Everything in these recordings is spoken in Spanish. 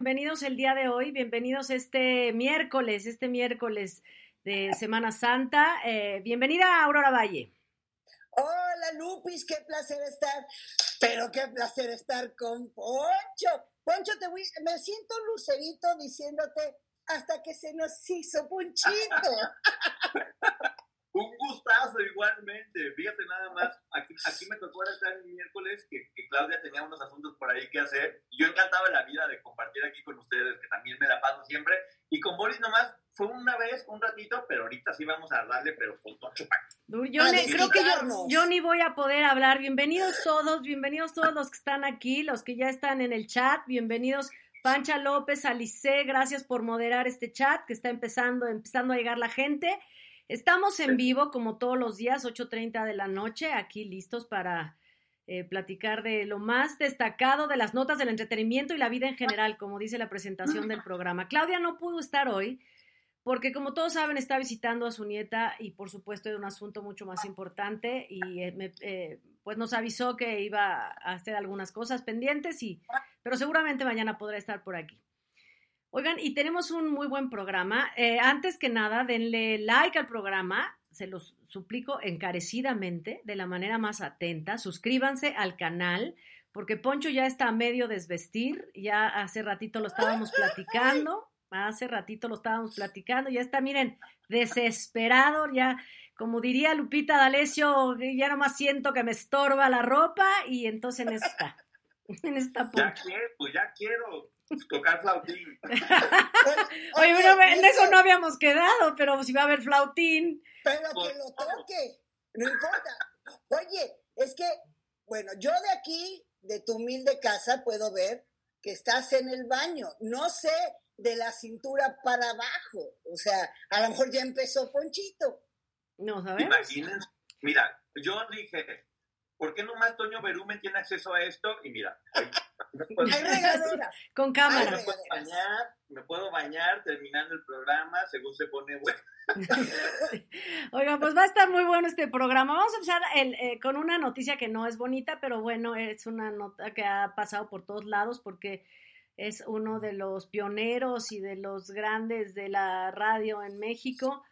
Bienvenidos el día de hoy, bienvenidos este miércoles, este miércoles de Semana Santa. Eh, bienvenida Aurora Valle. Hola Lupis, qué placer estar, pero qué placer estar con Poncho. Poncho, te voy, me siento lucerito diciéndote hasta que se nos hizo Ponchito. Un gustazo igualmente. Fíjate nada más, aquí, aquí me tocó estar el miércoles que, que, Claudia tenía unos asuntos por ahí que hacer. Yo encantaba la vida de compartir aquí con ustedes, que también me la paso siempre. Y con Boris nomás fue una vez, un ratito, pero ahorita sí vamos a darle, pero con todo Yo ne- creo que yo, yo ni voy a poder hablar. Bienvenidos todos, bienvenidos todos los que están aquí, los que ya están en el chat. Bienvenidos Pancha López, Alice, gracias por moderar este chat que está empezando, empezando a llegar la gente. Estamos en vivo como todos los días, 8.30 de la noche, aquí listos para eh, platicar de lo más destacado de las notas del entretenimiento y la vida en general, como dice la presentación del programa. Claudia no pudo estar hoy porque como todos saben está visitando a su nieta y por supuesto de un asunto mucho más importante y eh, me- eh, pues nos avisó que iba a hacer algunas cosas pendientes y pero seguramente mañana podrá estar por aquí. Oigan, y tenemos un muy buen programa. Eh, antes que nada, denle like al programa, se los suplico encarecidamente, de la manera más atenta. Suscríbanse al canal, porque Poncho ya está a medio desvestir, ya hace ratito lo estábamos platicando, hace ratito lo estábamos platicando, ya está, miren, desesperado, ya, como diría Lupita D'Alessio, ya nomás siento que me estorba la ropa y entonces en esta, en esta Ya quiero, pues ya quiero tocar flautín. Oye, en eso no habíamos quedado, pero si va a haber flautín. Pero que lo favor. toque, no importa. Oye, es que, bueno, yo de aquí, de tu humilde casa, puedo ver que estás en el baño. No sé de la cintura para abajo. O sea, a lo mejor ya empezó Ponchito. No sabemos. Imagínense. Mira, yo dije, ¿por qué nomás Toño Berumen tiene acceso a esto? Y mira, ahí, me puedo. Con me cámara. puedo bañar, me puedo bañar terminando el programa según se pone bueno. Oiga, pues va a estar muy bueno este programa. Vamos a empezar el, eh, con una noticia que no es bonita, pero bueno, es una nota que ha pasado por todos lados porque es uno de los pioneros y de los grandes de la radio en México.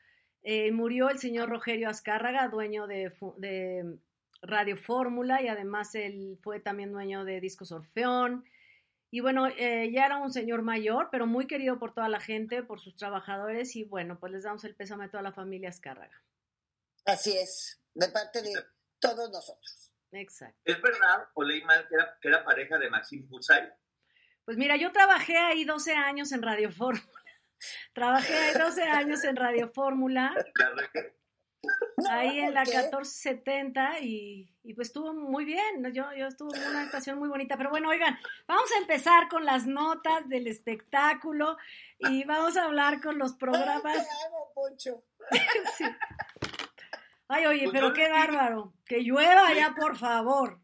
Eh, murió el señor Rogelio Azcárraga, dueño de, de Radio Fórmula y además él fue también dueño de Discos Orfeón. Y bueno, eh, ya era un señor mayor, pero muy querido por toda la gente, por sus trabajadores y bueno, pues les damos el pésame a toda la familia Azcárraga. Así es, de parte de todos nosotros. Exacto. ¿Es verdad o leí mal que era, que era pareja de Maxim Butzai? Pues mira, yo trabajé ahí 12 años en Radio Fórmula. Trabajé ahí 12 años en Radio Fórmula, ahí en la ¿por qué? 1470 y, y pues estuvo muy bien, yo, yo estuve en una estación muy bonita, pero bueno, oigan, vamos a empezar con las notas del espectáculo y vamos a hablar con los Ay, programas. te amo, Poncho. Sí. Ay, oye, Pues pero qué bárbaro, que llueva ya, por favor.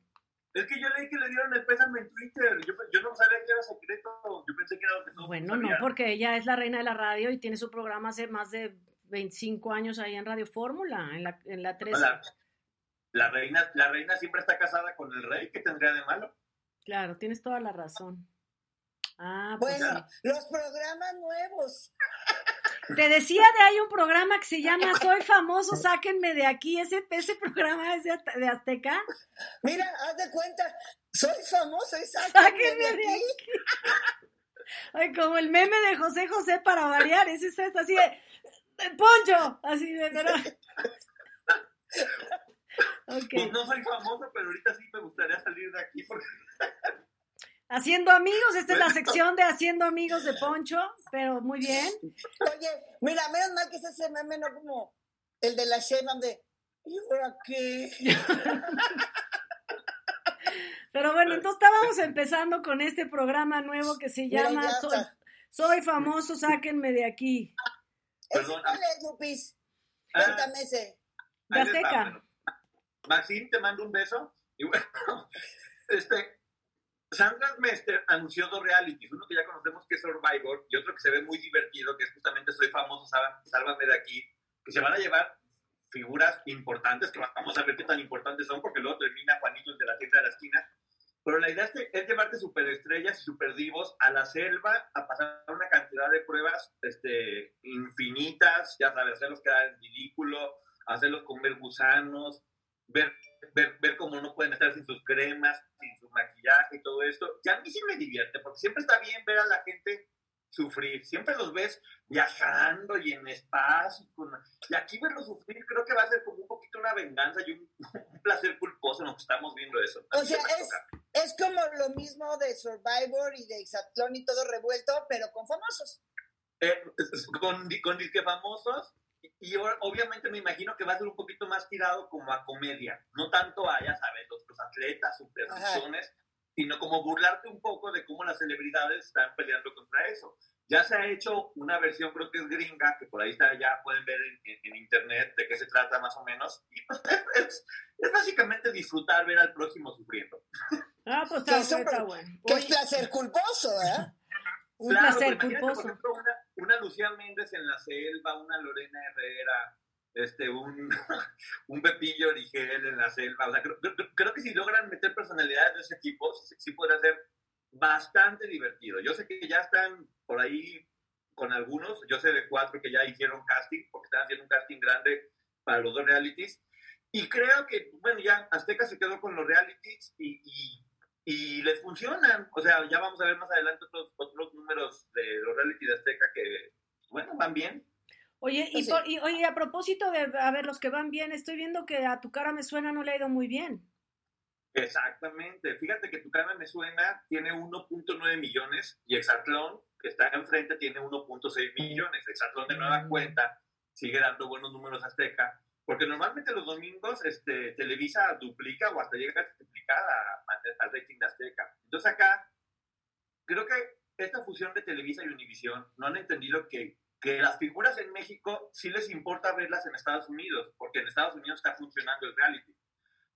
Es que yo leí que le dieron el pésame en Twitter. Yo, yo no sabía que era secreto. Yo pensé que era lo que todos Bueno, no, porque ella es la reina de la radio y tiene su programa hace más de 25 años ahí en Radio Fórmula, en la, en la 13. La, la reina, la reina siempre está casada con el rey. ¿Qué tendría de malo? Claro, tienes toda la razón. Ah, pues Bueno, los programas nuevos. Te decía de hay un programa que se llama Soy famoso, sáquenme de aquí. Ese, ese programa es de, de Azteca. Mira, haz de cuenta, soy famoso y sáquenme Sáquenme de de aquí. Ay, como el meme de José José para variar. Ese es esto, así de Poncho. Así de, pero. Ok. Pues no soy famoso, pero ahorita sí me gustaría salir de aquí porque Haciendo amigos, esta es la sección de Haciendo amigos de Poncho, pero muy bien. Oye, mira, menos mal que es ese meme, no como el de la Sheinbaum de ¿y ahora qué? Pero bueno, entonces estábamos empezando con este programa nuevo que se llama Soy, Soy, famoso, sáquenme de aquí. Perdón. ¿Cuál es, Lupis? Ah. Cuéntame ese. De Azteca. Maxine, te mando un beso. Y bueno, este, Sandra Mester anunció dos realities, uno que ya conocemos que es Survivor y otro que se ve muy divertido, que es justamente Soy famoso, sálvame de aquí, que se van a llevar figuras importantes, que vamos a ver qué tan importantes son, porque luego termina Juanito de la tienda de la esquina. Pero la idea es, llevarte superestrellas y superdivos a la selva a pasar una cantidad de pruebas este, infinitas, ya sabes, hacerlos quedar en ridículo, hacerlos comer gusanos, ver, ver, ver cómo no pueden estar sin sus cremas, sin su maquillaje y todo esto. Y a mí sí me divierte, porque siempre está bien ver a la gente sufrir. Siempre los ves viajando y en espacio. Y aquí verlos sufrir creo que va a ser como un poquito una venganza y un, placer culposo en lo que estamos viendo eso. o sea, es, es, como lo mismo de Survivor y de Exatlón y todo revuelto, pero con famosos. Eh, con, con disque famosos. Y, obviamente me imagino que va a ser un poquito más tirado como a comedia, no tanto a, ya sabes, los, los atletas, supersticiones, sino como burlarte un poco de cómo las celebridades están peleando contra eso. Ya se ha hecho una versión, creo que es gringa, que por ahí está, ya pueden ver en, internet de qué se trata más o menos. Y pues es, es, básicamente disfrutar ver al próximo sufriendo. Ah, pues está, bueno. Qué placer culposo, ¿eh? un placer culposo. una, una Lucía Méndez en la selva, una Lorena Herrera, este, un, un Pepillo Origel en la selva. O sea, creo, que si logran meter personalidades de ese tipo, sí, sí podrá ser bastante divertido. Yo sé que ya están por ahí con algunos, yo sé de cuatro que ya hicieron casting, porque están haciendo un casting grande para los dos realities. Y creo que, bueno, ya Azteca se quedó con los realities y, y, y les funcionan. O sea, ya vamos a ver más adelante otros, otros números de los realities de Azteca que, bueno, van bien. Oye, y, y, oye, a propósito de, a ver, los que van bien, estoy viendo que a tu cara me suena no le ha ido muy bien. Exactamente. Fíjate que tu cara me suena tiene 1.9 millones y Exatlón, que está enfrente, tiene 1.6 millones. Exatlón de nueva mm. cuenta sigue dando buenos números Azteca, porque normalmente los domingos este, Televisa duplica o hasta llega a triplicar al rating de Azteca. Entonces acá, creo que esta fusión de Televisa y Univisión no han entendido que que las figuras en México sí les importa verlas en Estados Unidos, porque en Estados Unidos está funcionando el reality.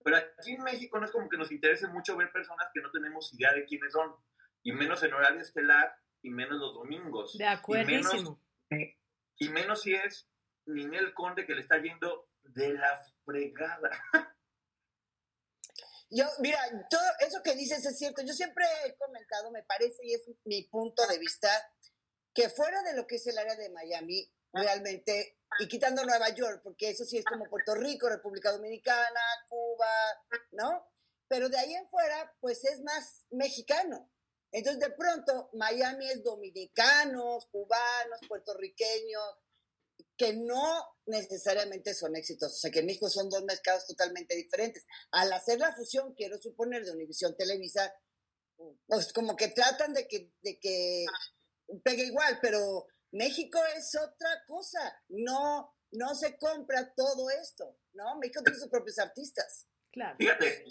Pero aquí en México no es como que nos interese mucho ver personas que no tenemos idea de quiénes son, y menos en horario estelar, y menos los domingos. De acuerdo. Y, menos, si es Ninel Conde que le está yendo de la fregada. Yo, mira, todo eso que dices es cierto. Yo siempre he comentado, me parece, y es mi punto de vista, que fuera de lo que es el área de Miami, realmente, y quitando Nueva York, porque eso sí es como Puerto Rico, República Dominicana, Cuba, ¿no? Pero de ahí en fuera, pues es más mexicano. Entonces, de pronto, Miami es dominicanos, cubanos, puertorriqueños, que no necesariamente son éxitos. O sea, que en México son dos mercados totalmente diferentes. Al hacer la fusión, quiero suponer, de Univisión Televisa, pues como que tratan de que, de que pega igual, pero México es otra cosa. No, no se compra todo esto, ¿no? México tiene sus propios artistas. Claro. Fíjate,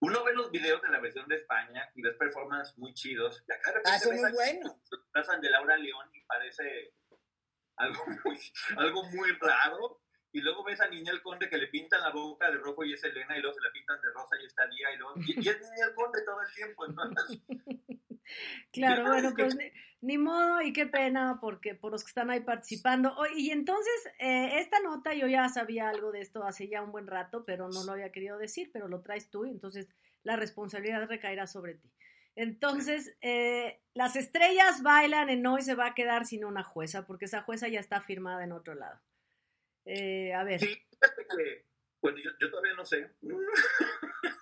uno ve los videos de la versión de España y ves performances muy chidos. Y acá de ah, son muy buenos. Pasan de Laura León y parece algo muy, algo muy raro. Y luego ves a Ninel Conde que le pintan la boca de rojo y es Elena, y luego se la pintan de rosa y está Lía, y, luego, y, es Ninel Conde todo el tiempo. Entonces, Claro, bueno, pues ni, modo y qué pena porque por los que están ahí participando. y entonces, eh, esta nota yo ya sabía algo de esto hace ya un buen rato, pero no lo había querido decir, pero lo traes tú y entonces la responsabilidad recaerá sobre ti. Entonces, eh, las estrellas bailan en hoy se va a quedar sin una jueza, porque esa jueza ya está firmada en otro lado. Eh, a ver. Sí, bueno, yo todavía no sé.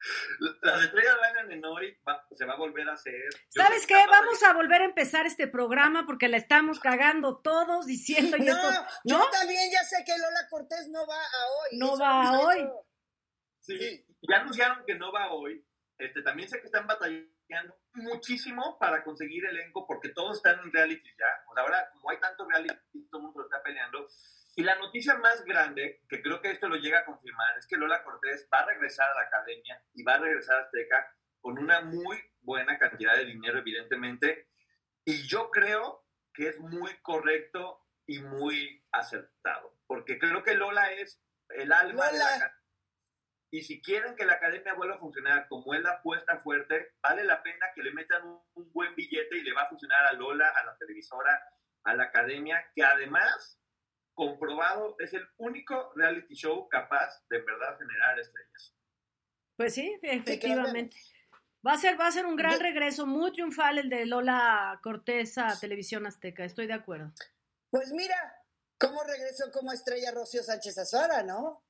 Las estrellas bailan en hoy, se va a volver a hacer. ¿Sabes qué? Vamos a volver a empezar este programa porque la estamos cagando todos diciendo no, esto, Yo también ya sé que Lola Cortés no va a hoy. No va a hoy. Sí, ya anunciaron que no va hoy. Este, también sé que están batallando muchísimo para conseguir elenco porque todos están en reality ya. Pues ahora, como hay tanto reality, todo el mundo está peleando y la noticia más grande, que creo que esto lo llega a confirmar, es que Lola Cortés va a regresar a la academia y va a regresar a Azteca con una muy buena cantidad de dinero, evidentemente, y yo creo que es muy correcto y muy acertado, porque creo que Lola es el alma de la y si quieren que la academia vuelva a funcionar como es la apuesta fuerte, vale la pena que le metan un, buen billete y le va a funcionar a Lola, a la televisora, a la academia, que además, comprobado, es el único reality show capaz de verdad generar estrellas. Pues sí, efectivamente. Va a ser, va a ser un gran regreso, muy triunfal el de Lola Cortés a Televisión Azteca, estoy de acuerdo. Pues mira, cómo regresó como estrella Rocío Sánchez Azuara, ¿no?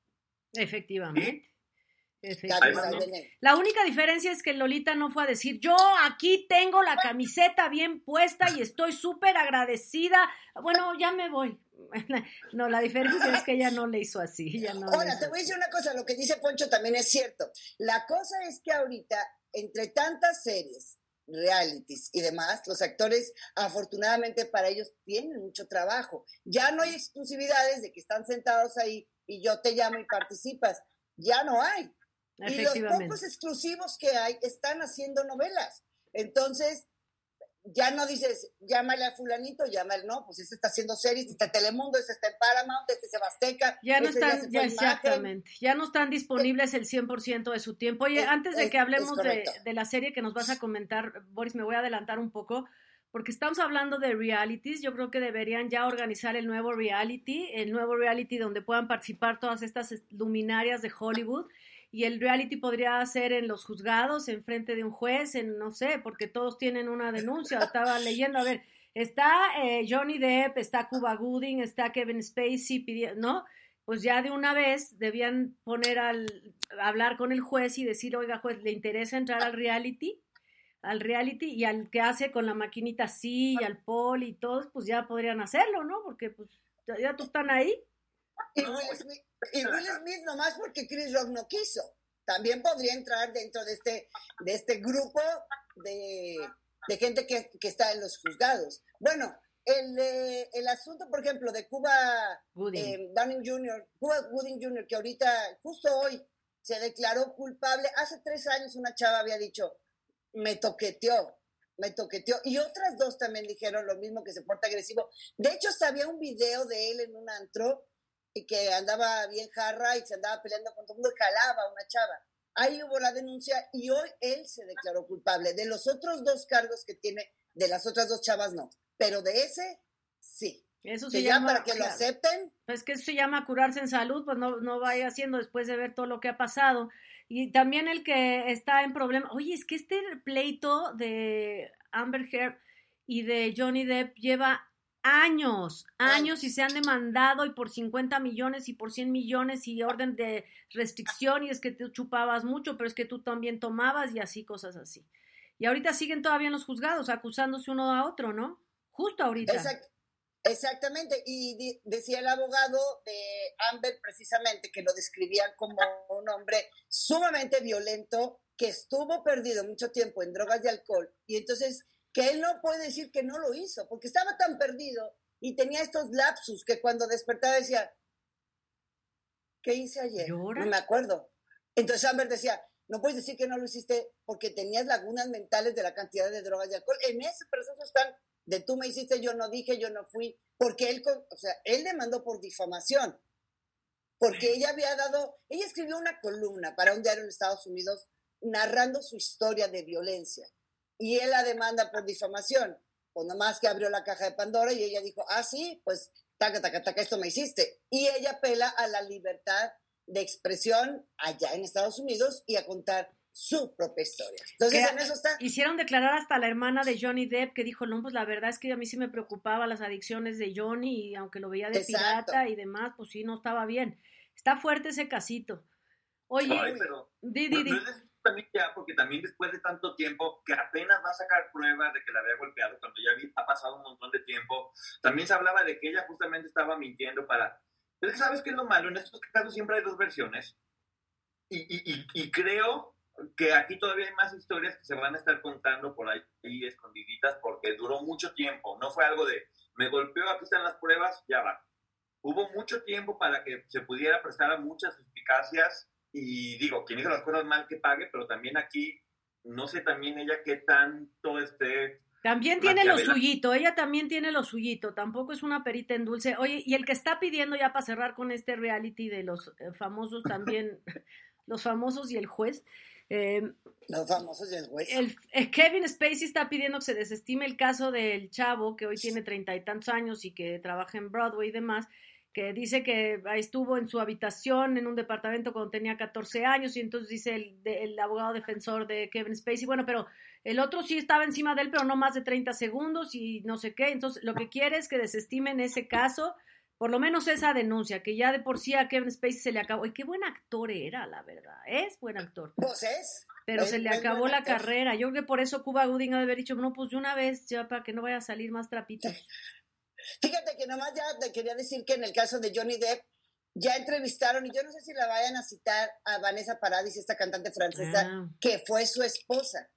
Efectivamente. La única diferencia es que Lolita no fue a decir, yo aquí tengo la camiseta bien puesta y estoy súper agradecida. Bueno, ya me voy. No, la diferencia es que ella no le hizo así. Ahora, te voy a decir una cosa, lo que dice Poncho también es cierto. La cosa es que ahorita, entre tantas series, realities y demás, los actores, afortunadamente para ellos, tienen mucho trabajo. Ya no hay exclusividades de que están sentados ahí y yo te llamo y participas. Ya no hay. Y los pocos exclusivos que hay están haciendo novelas. Entonces, ya no dices, llámale a fulanito, llámale, no, pues este está haciendo series, este Telemundo, este está en Paramount, este es Sebasteca. Ya no este están, ya, exactamente, ya no están disponibles el 100% de su tiempo. Oye, antes de que hablemos de, de, la serie que nos vas a comentar, Boris, me voy a adelantar un poco, porque estamos hablando de realities, yo creo que deberían ya organizar el nuevo reality, el nuevo reality donde puedan participar todas estas luminarias de Hollywood y el reality podría ser en los juzgados, en frente de un juez, en no sé, porque todos tienen una denuncia. Estaba leyendo, a ver, está eh, Johnny Depp, está Cuba Gooding, está Kevin Spacey, ¿no? Pues ya de una vez debían poner al hablar con el juez y decir, oiga, juez, ¿le interesa entrar al reality? Al reality y al que hace con la maquinita así, y al pol y todos, pues ya podrían hacerlo, ¿no? Porque pues ya tú están ahí. Y Will Smith, y Will Smith nomás porque Chris Rock no quiso. También podría entrar dentro de este, de este grupo de, de gente que, que, está en los juzgados. Bueno, el, el asunto, por ejemplo, de Cuba eh, Jr., Cuba Gooding Jr., que ahorita, justo hoy, se declaró culpable. Hace tres años una chava había dicho, me toqueteó, me toqueteó. Y otras dos también dijeron lo mismo, que se porta agresivo. De hecho, había un video de él en un antro y que andaba bien jarra y se andaba peleando con todo el mundo y jalaba a una chava. Ahí hubo la denuncia y hoy él se declaró culpable. De los otros dos cargos que tiene, de las otras dos chavas no, pero de ese sí. Eso se llama para que lo acepten. Pues que eso se llama curarse en salud, pues no, no vaya haciendo después de ver todo lo que ha pasado. Y también el que está en problema. Oye, es que este pleito de Amber Heard y de Johnny Depp lleva años, años y se han demandado y por 50 millones y por 100 millones y orden de restricción y es que tú chupabas mucho, pero es que tú también tomabas y así, cosas así. Y ahorita siguen todavía en los juzgados acusándose uno a otro, ¿no? Justo ahorita. exactamente, y decía el abogado de Amber precisamente que lo describían como un hombre sumamente violento que estuvo perdido mucho tiempo en drogas y alcohol y entonces que él no puede decir que no lo hizo, porque estaba tan perdido y tenía estos lapsus que cuando despertaba decía, ¿qué hice ayer? No me acuerdo. Entonces Amber decía, no puedes decir que no lo hiciste porque tenías lagunas mentales de la cantidad de drogas y alcohol. En ese proceso están de tú me hiciste, yo no dije, yo no fui, porque él, o sea, él demandó por difamación, porque ella había dado, ella escribió una columna para un diario en Estados Unidos narrando su historia de violencia y él la demanda por difamación. Pues nomás que abrió la caja de Pandora y ella dijo, ah, sí, pues taca, taca, taca, esto me hiciste. Y ella apela a la libertad de expresión allá en Estados Unidos y a contar su propia historia. Entonces, en eso está. Hicieron declarar hasta la hermana de Johnny Depp que dijo, no, pues la verdad es que a mí sí me preocupaba las adicciones de Johnny y aunque lo veía de pirata y demás, pues sí, no estaba bien. Está fuerte ese casito. Oye, pero, di, di, di también ya, porque también después de tanto tiempo, que apenas va a sacar pruebas de que la había golpeado, cuando ya ha pasado un montón de tiempo, también se hablaba de que ella justamente estaba mintiendo para... Pero ¿sabes qué es lo malo? En estos casos siempre hay dos versiones. Y, y, y, creo que aquí todavía hay más historias que se van a estar contando por ahí, ahí escondiditas porque duró mucho tiempo. No fue algo de, me golpeó, aquí están las pruebas, ya va. Hubo mucho tiempo para que se pudiera prestar a muchas eficacias y digo, quien hizo las cosas mal que pague, pero también aquí no sé también ella qué tanto esté también tiene lo suyito, ella también tiene lo suyito, tampoco es una perita en dulce. Oye, y el que está pidiendo ya para cerrar con este reality de los eh, famosos también, los famosos y el juez. Em, los famosos y el juez. El, eh, Kevin Spacey está pidiendo que se desestime el caso del chavo que hoy tiene treinta y tantos años y que trabaja en Broadway y demás que dice que estuvo en su habitación en un departamento cuando tenía 14 años y entonces dice el, el, abogado defensor de Kevin Spacey, bueno, pero el otro sí estaba encima de él, pero no más de 30 segundos y no sé qué, entonces lo que quiere es que desestimen ese caso, por lo menos esa denuncia, que ya de por sí a Kevin Spacey se le acabó, y qué buen actor era, la verdad, es buen actor. Pues es. Pero se le acabó la carrera, yo creo que por eso Cuba Gooding ha de haber dicho, no, pues de una vez, ya para que no vaya a salir más trapitos. Fíjate que nomás ya te quería decir que en el caso de Johnny Depp, ya entrevistaron, y yo no sé si la vayan a citar a Vanessa Paradis, esta cantante francesa, ah. que fue su esposa.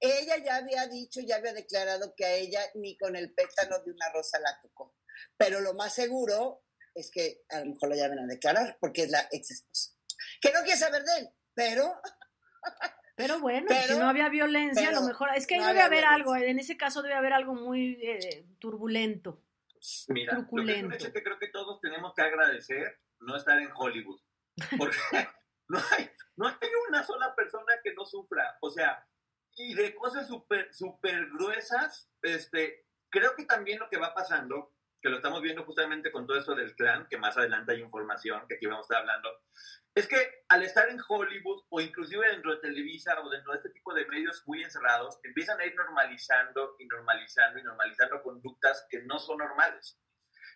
Ella ya había dicho, ya había declarado que a ella ni con el pétalo de una rosa la tocó. Pero lo más seguro es que a lo mejor lo llamen a declarar, porque es la ex esposa. Que no quiere saber de él, pero... Pero bueno, si no había violencia, a lo mejor... Es que ahí debe haber algo, en ese caso debe haber algo muy eh, turbulento. Mira, lo que es que creo que todos tenemos que agradecer no estar en Hollywood. Porque no hay, no hay una sola persona que no sufra. O sea, y de cosas súper super gruesas, este, creo que también lo que va pasando que lo estamos viendo justamente con todo esto del clan, que más adelante hay información que aquí vamos a estar hablando, es que al estar en Hollywood o inclusive dentro de Televisa o dentro de este tipo de medios muy encerrados, empiezan a ir normalizando y normalizando y normalizando conductas que no son normales.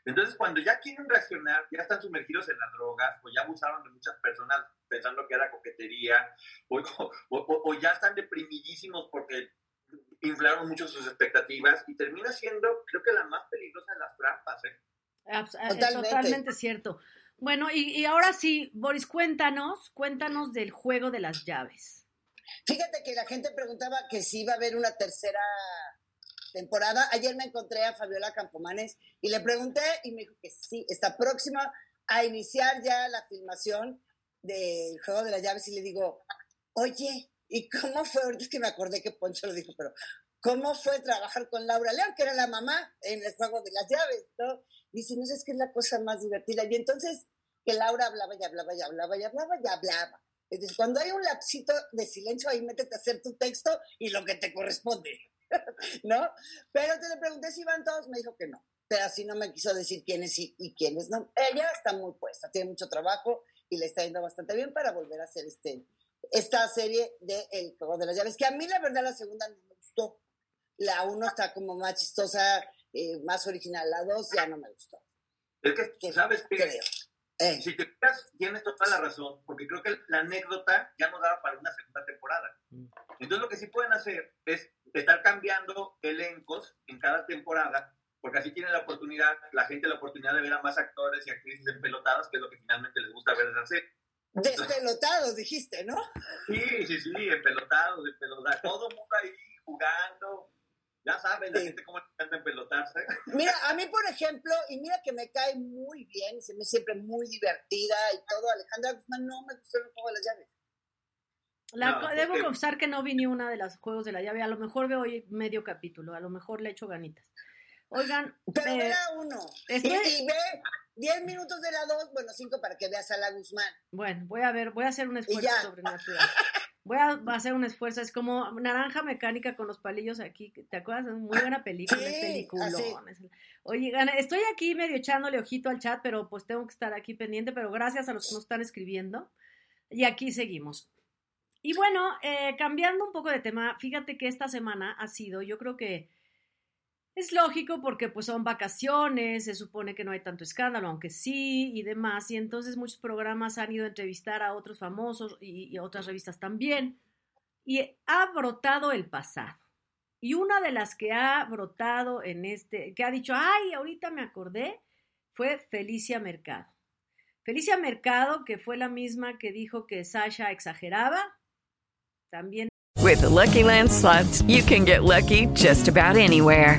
Entonces, cuando ya quieren reaccionar, ya están sumergidos en las drogas o ya abusaron de muchas personas pensando que era coquetería o, o ya están deprimidísimos porque inflaron mucho sus expectativas y termina siendo, creo que la más peligrosa de las trampas. ¿eh? totalmente. cierto. Bueno, y, ahora sí, Boris, cuéntanos, cuéntanos del juego de las llaves. Fíjate que la gente preguntaba que si iba a haber una tercera temporada. Ayer me encontré a Fabiola Campomanes y le pregunté y me dijo que sí, está próxima a iniciar ya la filmación del juego de las llaves y le digo, oye, ¿Y cómo fue? Ahorita es que me acordé que Poncho lo dijo, pero ¿cómo fue trabajar con Laura León, que era la mamá en el juego de las llaves? ¿no? Dice, no sé, es que es la cosa más divertida. Y entonces que Laura hablaba y hablaba y hablaba y hablaba y hablaba. Entonces, cuando hay un lapsito de silencio, ahí métete a hacer tu texto y lo que te corresponde, ¿no? Pero te le pregunté si iban todos, me dijo que no. Pero así no me quiso decir quiénes sí y quiénes no. Ella está muy puesta, tiene mucho trabajo y le está yendo bastante bien para volver a hacer este, esta serie de El Juego de las Llaves, que a mí la verdad la segunda no me gustó. La uno está como más chistosa, eh, más original. La dos ya no me gustó. Es que, ¿sabes qué? Eh. Si te fijas, tienes toda la razón, porque creo que la anécdota ya no daba para una segunda temporada. Mm. Entonces lo que sí pueden hacer es estar cambiando elencos en cada temporada, porque así tienen la oportunidad, la gente la oportunidad de ver a más actores y actrices empelotadas, que es lo que finalmente les gusta ver hacer. Despelotados, dijiste, ¿no? Sí, sí, sí, empelotados, empelotados. Todo el mundo ahí jugando. Ya saben, la gente cómo encanta empelotarse. Mira, a mí, por ejemplo, y mira que me cae muy bien, se me siempre muy divertida y todo, Alejandra Guzmán no me gustó el juego de las llaves. La, debo confesar que no vi ni una de las juegos de la llave. A lo mejor veo hoy medio capítulo, a lo mejor le echo ganitas. Oigan. Pero eh, uno. Y, ve 10 minutos de la 2, bueno, 5 para que veas a la Guzmán. Bueno, voy a ver, voy a hacer un esfuerzo sobrenatural. Voy a hacer un esfuerzo, es como naranja mecánica con los palillos aquí, ¿te acuerdas? Muy buena película, sí, película. Oye, estoy aquí medio echándole ojito al chat, pero pues tengo que estar aquí pendiente, pero gracias a los que nos están escribiendo. Y aquí seguimos. Y bueno, eh, cambiando un poco de tema, fíjate que esta semana ha sido, yo creo que es lógico porque pues son vacaciones, se supone que no hay tanto escándalo, aunque sí y demás, y entonces muchos programas han ido a entrevistar a otros famosos y, otras revistas también, y ha brotado el pasado. Y una de las que ha brotado en este, que ha dicho, ay, ahorita me acordé, fue Felicia Mercado. Felicia Mercado, que fue la misma que dijo que Sasha exageraba, también. With Lucky Land slots, you can get lucky just about anywhere.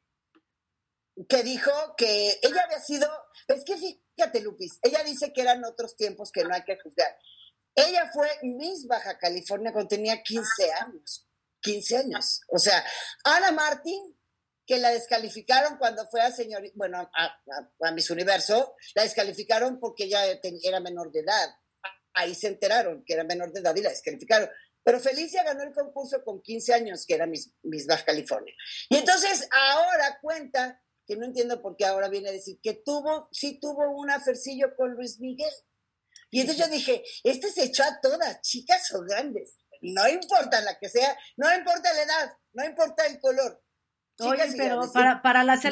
Que dijo que ella había sido, es que fíjate Lupis, ella dice que eran otros tiempos que no hay que juzgar. Ella fue Miss Baja California cuando tenía 15 años, 15 años. O sea, Ana Martín, que la descalificaron cuando fue a señor, bueno, a, Miss Universo, la descalificaron porque ella era menor de edad. Ahí se enteraron que era menor de edad y la descalificaron. Pero Felicia ganó el concurso con 15 años, que era Miss, Miss Baja California. Y entonces ahora cuenta que no entiendo por qué ahora viene a decir que tuvo, sí tuvo un afercillo con Luis Miguel. Y entonces yo dije, este se echó a todas, chicas o grandes, no importa la que sea, no importa la edad, no importa el color. Oye, pero para, para, las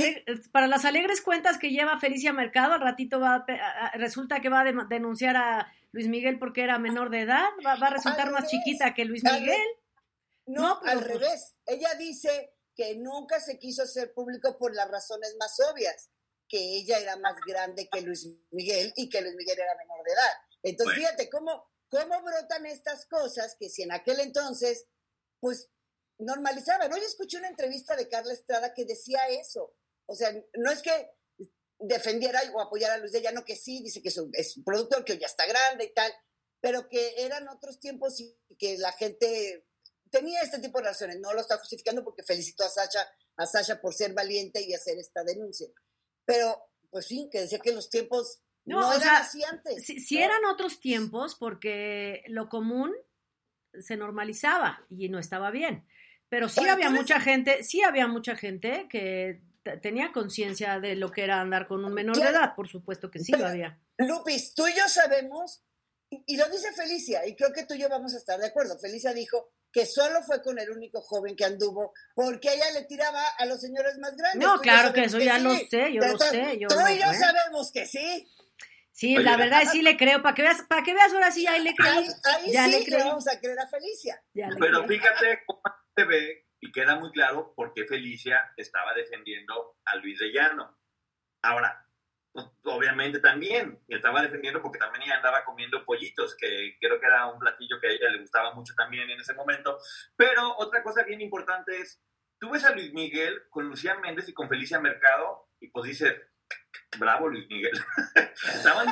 para las alegres cuentas que lleva Felicia Mercado, al ratito va resulta que va a denunciar a Luis Miguel porque era menor de edad, va, a resultar más chiquita que Luis Miguel. No, al pues revés. Ella dice que nunca se quiso hacer público por las razones más obvias, que ella era más grande que Luis Miguel y que Luis Miguel era menor de edad. Entonces, fíjate cómo, cómo brotan estas cosas que si en aquel entonces, pues normalizaban. Hoy escuché una entrevista de Carla Estrada que decía eso. O sea, no es que defendiera o apoyara a Luis de ella, no que sí, dice que es un, es un productor que ya está grande y tal, pero que eran otros tiempos y que la gente tenía este tipo de relaciones. No lo está justificando porque felicito a Sasha, a Sasha por ser valiente y hacer esta denuncia. Pero, pues sí, que decía que los tiempos no, eran así antes. Sí, eran otros tiempos porque lo común se normalizaba y no estaba bien. Pero sí había mucha gente, sí había mucha gente que tenía conciencia de lo que era andar con un menor de edad, por supuesto que sí lo había. Lupis, tú y yo sabemos, y lo dice Felicia, y creo que tú y yo vamos a estar de acuerdo. Felicia dijo, que solo fue con el único joven que anduvo, porque ella le tiraba a los señores más grandes. No, claro que eso ya lo sé, yo lo sé. Yo tú y yo sabemos que sí. Sí, la verdad sí le creo, para que veas, para que veas ahora sí, ahí le creo. Ahí, ya sí le, creo. vamos a creer a Felicia. Pero fíjate cómo se ve y queda muy claro por qué Felicia estaba defendiendo a Luis de Llano. Ahora, obviamente también, y estaba defendiendo porque también ella andaba comiendo pollitos, que creo que era un platillo que a ella le gustaba mucho también en ese momento. Pero otra cosa bien importante es, tú ves a Luis Miguel con Lucía Méndez y con Felicia Mercado, y pues dices, bravo Luis Miguel. estaban,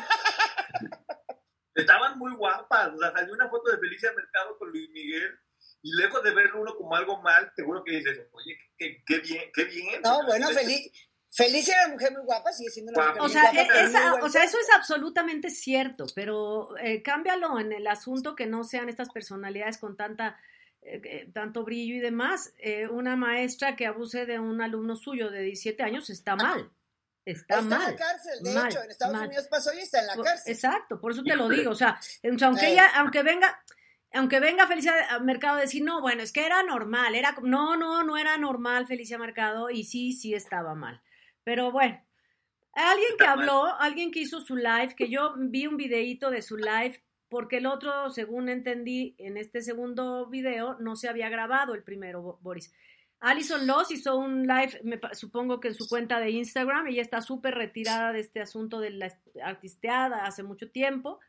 estaban muy guapas, o sea, salió una foto de Felicia Mercado con Luis Miguel, y lejos de ver uno como algo mal, seguro que dices, oye, qué, qué bien, qué bien. No, bueno, feliz Felicia era una mujer muy guapa, sigue siendo una mujer o sea, muy guapa. o sea, eso es absolutamente cierto, pero eh, cámbialo en el asunto que no sean estas personalidades con tanta eh, eh, tanto brillo y demás. una maestra que abuse de un alumno suyo de 17 años está mal. Está, mal. en la cárcel, de hecho, en Estados Unidos pasó y está en la cárcel. Exacto, por eso te lo digo. O sea, aunque ella, aunque venga, aunque venga Felicia Mercado a decir, no, bueno, es que era normal, era, no, no, no era normal Felicia Mercado y sí, sí estaba mal. Pero bueno, alguien que habló, alguien que hizo su live, que yo vi un videíto de su live, porque el otro, según entendí, en este segundo video no se había grabado el primero, Boris. Alison Loss hizo un live, me, supongo que en su cuenta de Instagram, ella está súper retirada de este asunto de la artisteada hace mucho tiempo.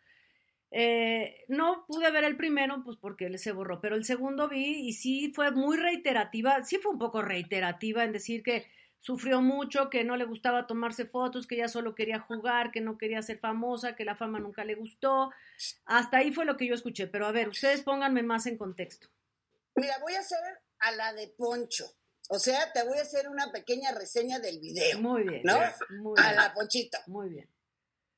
Eh, no pude ver el primero, pues porque él se borró, pero el segundo vi y sí fue muy reiterativa, sí fue un poco reiterativa en decir que sufrió mucho, que no le gustaba tomarse fotos, que ella solo quería jugar, que no quería ser famosa, que la fama nunca le gustó. Hasta ahí fue lo que yo escuché, pero a ver, ustedes pónganme más en contexto. Mira, voy a hacer a la de Poncho. O sea, te voy a hacer una pequeña reseña del video. Muy bien. ¿No? Muy A bien. la Ponchito. Muy bien.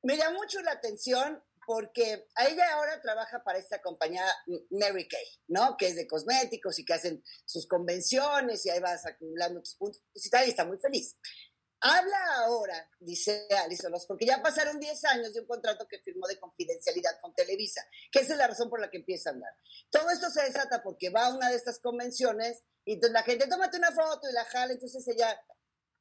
Me llama mucho la atención porque a ella ahora trabaja para esta compañía Mary Kay, ¿no? Que es de cosméticos y que hacen sus convenciones y ahí vas acumulando tus puntos y tal, y está muy feliz. Habla ahora, dice Olos, porque ya pasaron 10 años de un contrato que firmó de confidencialidad con Televisa, que esa es la razón por la que empieza a hablar. Todo esto se desata porque va a una de estas convenciones y entonces la gente, tómate una foto y la jala, entonces ella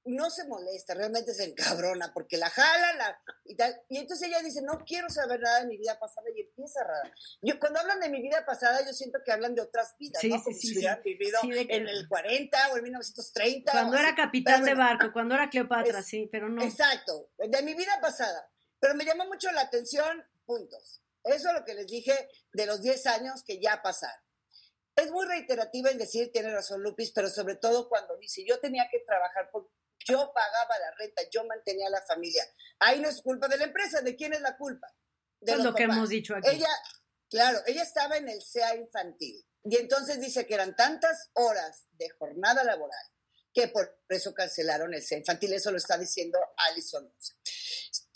no se molesta, realmente se encabrona porque la jala la, y tal. Y entonces ella dice, no quiero saber nada de mi vida pasada y empieza rara. Yo, cuando hablan de mi vida pasada, yo siento que hablan de otras vidas, Sí, ¿no? sí, Como sí, si sí. hubieran vivido en el 40 o en 1930. Cuando era así. capitán Pero de barco, cuando era Cleopatra, Es- sí, pero no. Exacto, de mi vida pasada. Pero me llama mucho la atención, puntos. Eso es lo que les dije de los 10 años que ya pasaron. Es muy reiterativa en decir, tiene razón Lupis, pero sobre todo cuando dice, yo tenía que trabajar porque yo pagaba la renta, yo mantenía a la familia. Ahí no es culpa de la empresa, ¿de quién es la culpa? De Es los lo que hemos dicho aquí. Ella, claro, ella estaba en el SEA infantil y entonces dice que eran tantas horas de jornada laboral que por eso cancelaron el SEA infantil. Eso lo está diciendo Alison.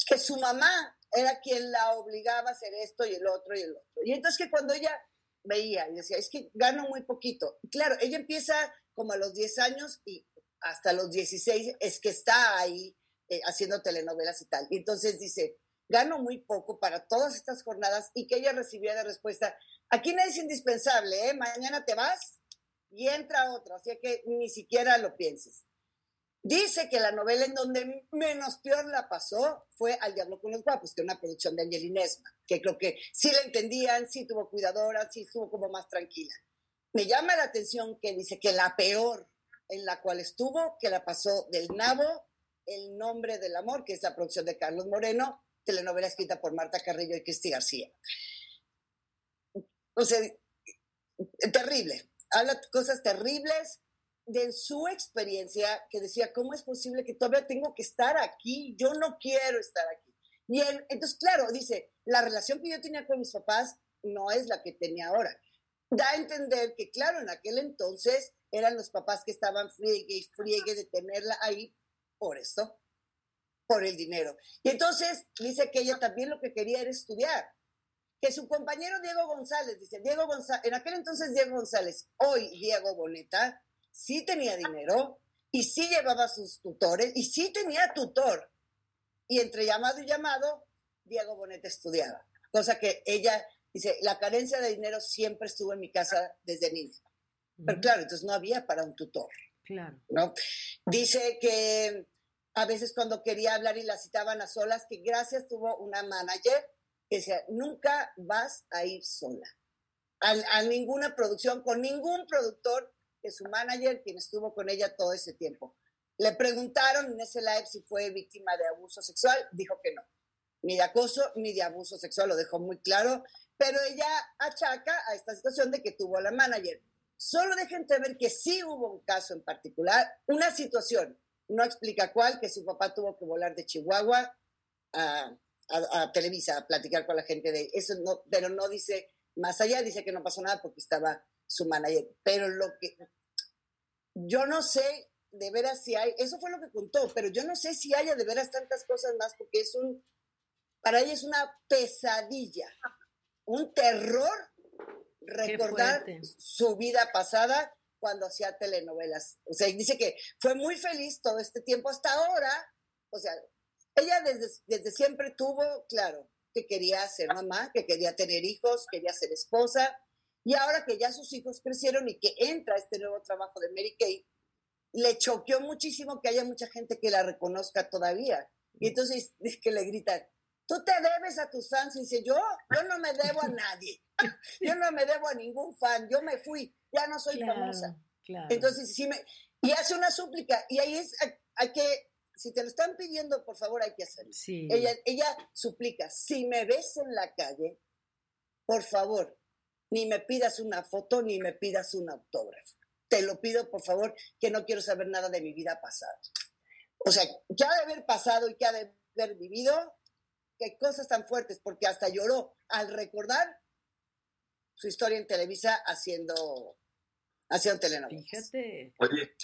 Que su mamá era quien la obligaba a hacer esto y el otro y el otro. Y entonces que cuando ella veía y decía, es que gano muy poquito. Claro, ella empieza como a los 10 años y hasta los 16 es que está ahí eh, haciendo telenovelas y tal. Y entonces dice, gano muy poco para todas estas jornadas y que ella recibía de respuesta, aquí nadie es indispensable, ¿eh? mañana te vas y entra otro, así que ni siquiera lo pienses. Dice que la novela en donde menos peor la pasó fue Al Diablo con los Guapos, que es una producción de Angelina Esma, que creo que sí la entendían, sí tuvo cuidadora, sí estuvo como más tranquila. Me llama la atención que dice que la peor en la cual estuvo, que la pasó del nabo, El nombre del amor, que es la producción de Carlos Moreno, telenovela escrita por Marta Carrillo y Cristi García. O sea, terrible. Habla cosas terribles de su experiencia, que decía, ¿cómo es posible que todavía tengo que estar aquí? Yo no quiero estar aquí. Y él, entonces, claro, dice, la relación que yo tenía con mis papás no es la que tenía ahora. Da a entender que, claro, en aquel entonces eran los papás que estaban friegue y friegue de tenerla ahí por esto, por el dinero. Y entonces dice que ella también lo que quería era estudiar. Que su compañero Diego González, dice, Diego González, en aquel entonces Diego González, hoy Diego Boneta, sí tenía dinero y sí llevaba sus tutores y sí tenía tutor. Y entre llamado y llamado, Diego Boneta estudiaba. Cosa que ella dice, la carencia de dinero siempre estuvo en mi casa desde niña. Pero claro, entonces no había para un tutor. Claro. ¿no? Dice que a veces cuando quería hablar y la citaban a solas, que gracias tuvo una manager que decía, nunca vas a ir sola. A, a ninguna producción, con ningún productor, que su manager, quien estuvo con ella todo ese tiempo. Le preguntaron en ese live si fue víctima de abuso sexual, dijo que no. Ni de acoso ni de abuso sexual, lo dejó muy claro, pero ella achaca a esta situación de que tuvo a la manager. Solo dejen de ver que sí hubo un caso en particular, una situación, no explica cuál, que su papá tuvo que volar de Chihuahua a Televisa a platicar con la gente de eso, no, pero no dice más allá, dice que no pasó nada porque estaba su manager. Pero lo que yo no sé de veras si hay, eso fue lo que contó, pero yo no sé si haya de veras tantas cosas más porque es un, para ella es una pesadilla, un terror recordar su vida pasada cuando hacía telenovelas. O sea, dice que fue muy feliz todo este tiempo hasta ahora. O sea, ella desde, desde siempre tuvo, claro, que quería ser mamá, que quería tener hijos, quería ser esposa. Y ahora que ya sus hijos crecieron y que entra este nuevo trabajo de Mary Kay, le choqueó muchísimo que haya mucha gente que la reconozca todavía. Y entonces es que le gritan, tú te debes a tus fans. Y dice, yo, yo no me debo a nadie. Yo no me debo a ningún fan. Yo me fui, ya no soy Claro, famosa. claro. Entonces, sí me, y hace una súplica. Y ahí es, hay, hay que, si te lo están pidiendo, por favor, hay que hacerlo. sí. Ella, ella suplica, si me ves en la calle, por favor, ni me pidas una foto, ni me pidas un autógrafo. Te lo pido, por favor, que no quiero saber nada de mi vida pasada. O sea, que ha de haber pasado y que ha de haber vivido, qué cosas tan fuertes, porque hasta lloró al recordar su historia en Televisa haciendo, haciendo telenovelas. Fíjate. Oye,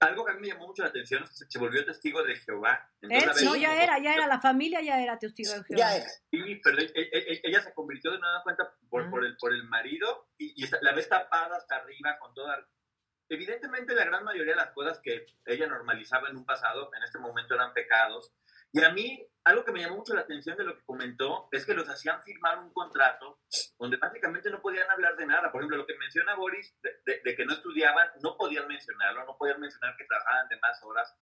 algo que a mí me llamó mucho la atención es que se volvió testigo de Jehová. Entonces, ¿Eh? no, ya era, ya era, la familia ya era testigo de Jehová. Ya era. Sí, pero ella, e, e, ella se convirtió de nueva cuenta por, ah. por, el, por el marido y, y, la ves tapada hasta arriba con toda... Evidentemente la gran mayoría de las cosas que ella normalizaba en un pasado, en este momento eran pecados. Y a mí, algo que me llamó mucho la atención de lo que comentó es que los hacían firmar un contrato donde básicamente no podían hablar de nada. Por ejemplo, lo que menciona Boris de, de, que no estudiaban, no podían mencionarlo, no podían mencionar que trabajaban de más horas.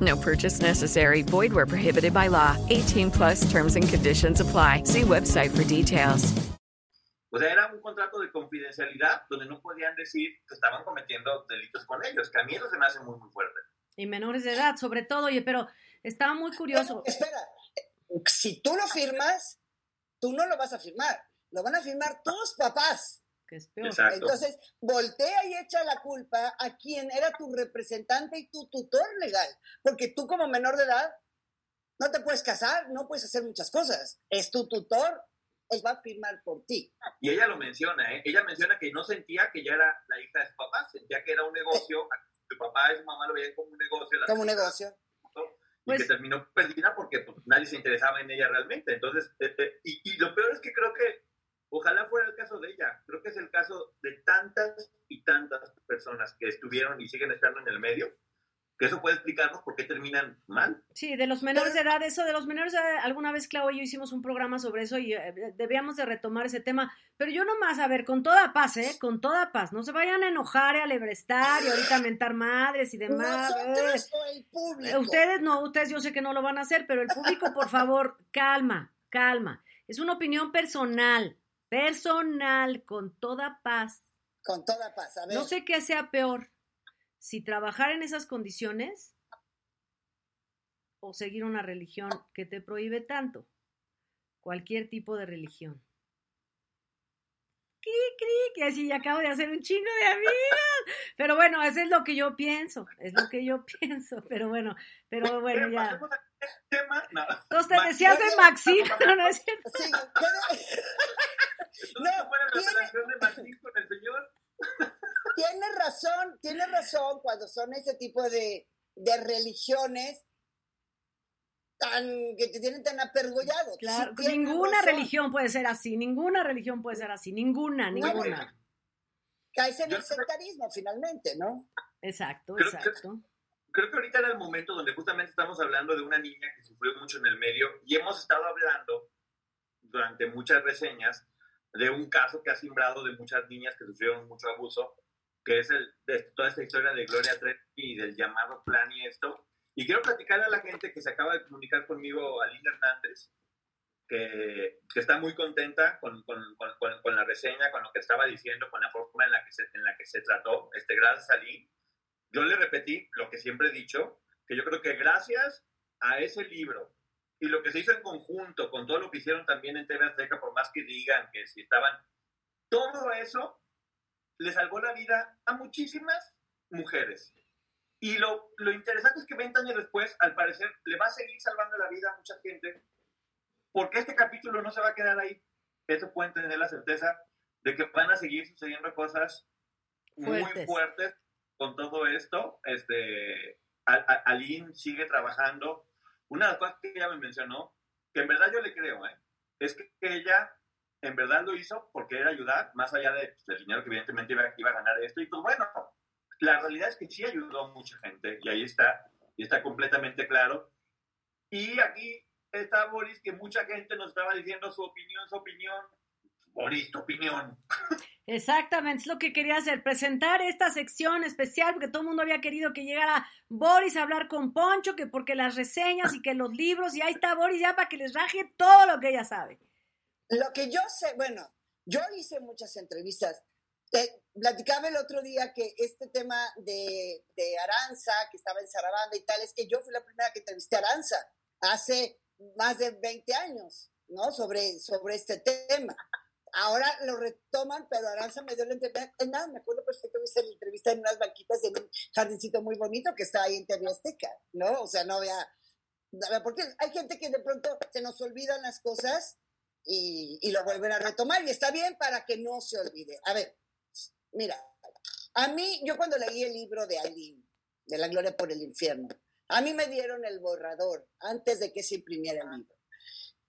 No purchase necessary. Void where prohibited by law. 18 plus terms and conditions apply. See website for details. O sea, era un contrato de confidencialidad donde no podían decir que estaban cometiendo delitos con ellos, que a mí eso se me hace muy, muy fuerte. Y menores de edad, sobre todo, oye, pero estaba muy curioso. espera, si tú lo firmas, tú no lo vas a firmar, lo van a firmar tus papás. Que es peor. Entonces, voltea y echa la culpa a quien era tu representante y tu tutor legal, porque tú como menor de edad no te puedes casar, no puedes hacer muchas cosas. Es tu tutor, él va a firmar por ti. Y ella lo menciona, ¿eh? Ella menciona que no sentía que ella era la hija de su papá, sentía que era un negocio, su papá y su mamá lo veían como un negocio. Como un negocio. Y que pues terminó perdida porque pues, nadie se interesaba en ella realmente. Entonces, eh, eh, y, y lo peor es que creo que ojalá fuera el caso de ella. Creo que es el caso de tantas y tantas personas que estuvieron y siguen estando en el medio que eso puede explicarnos por qué terminan mal. Sí, de los menores de edad, eso de los menores de edad, alguna vez Clau y yo hicimos un programa sobre eso y eh, debíamos de retomar ese tema, pero yo nomás, a ver, con toda paz, ¿eh? Con toda paz, no se vayan a enojar y a lebrestar y ahorita a mentar madres y demás. Nosotros el público. Ustedes no, ustedes yo sé que no lo van a hacer, pero el público, por favor, calma, calma. Es una opinión personal, personal, con toda paz. Con toda paz, a ver. No sé qué sea peor, si trabajar en esas condiciones o seguir una religión que te prohíbe tanto, cualquier tipo de religión. Cri, cri, que así acabo de hacer un chingo de amigos. Pero bueno, eso es lo que yo pienso, es lo que yo pienso, pero bueno, pero bueno, ya. Entonces te decías de Maxim, ¿no, ¿no es cierto? Sí, no, la relación de Maxim con el señor? Tienes razón, tienes razón cuando son ese tipo de, de religiones tan que te tienen tan apergollado. Claro, ninguna religión puede ser así, ninguna religión puede ser así, ninguna, ninguna. caes en el sectarismo finalmente, ¿no? Exacto, exacto. creo que ahorita era el momento donde justamente estamos hablando de una niña que sufrió mucho en el medio y hemos estado hablando durante muchas reseñas de un caso que ha simbrado de muchas niñas que sufrieron mucho abuso que es el, de toda esta historia de Gloria Trevi y del llamado plan y esto. Y quiero platicarle a la gente que se acaba de comunicar conmigo, Aline Hernández, que, que está muy contenta con, con, con, con, la reseña, con lo que estaba diciendo, con la forma en la que se, en la que se trató. Este, gracias Aline. Yo le repetí lo que siempre he dicho, que yo creo que gracias a ese libro y lo que se hizo en conjunto con todo lo que hicieron también en TV Azteca, por más que digan que si estaban, todo eso le salvó la vida a muchísimas mujeres. Y lo, lo interesante es que 20 años después, al parecer, le va a seguir salvando la vida a mucha gente, porque este capítulo no se va a quedar ahí. Eso pueden tener la certeza de que van a seguir sucediendo cosas muy fuertes con todo esto. Este, Aline sigue trabajando. Una de las cosas que ella me mencionó, que en verdad yo le creo, ¿eh? es que ella en verdad lo hizo porque era ayudar, más allá de, pues, del dinero que evidentemente iba, a ganar esto. Y pues bueno, la realidad es que sí ayudó a mucha gente y ahí está, y está completamente claro. Y aquí está Boris, que mucha gente nos estaba diciendo su opinión, su opinión. Boris, tu opinión. Exactamente, es lo que quería hacer, presentar esta sección especial, porque todo el mundo había querido que llegara Boris a hablar con Poncho, que porque las reseñas y que los libros, y ahí está Boris ya para que les raje todo lo que ella sabe. Lo que yo sé, bueno, yo hice muchas entrevistas. Platicaba el otro día que este tema de, de, Aranza, que estaba en Sarabanda y tal, es que yo fui la primera que entrevisté a Aranza hace más de 20 años. ¿no? Sobre, sobre este tema. Ahora lo retoman, pero Aranza me dio la entrevista. Es nada, me acuerdo perfecto, hice la entrevista en unas banquitas en un jardincito muy bonito que está ahí en TV ¿no? O sea, no vea. Porque hay gente que de pronto se nos olvidan las cosas y, y lo vuelven a retomar y está bien para que no se olvide. A ver, mira, a mí, yo cuando leí el libro de Aileen, de la gloria por el infierno, a mí me dieron el borrador antes de que se imprimiera el libro.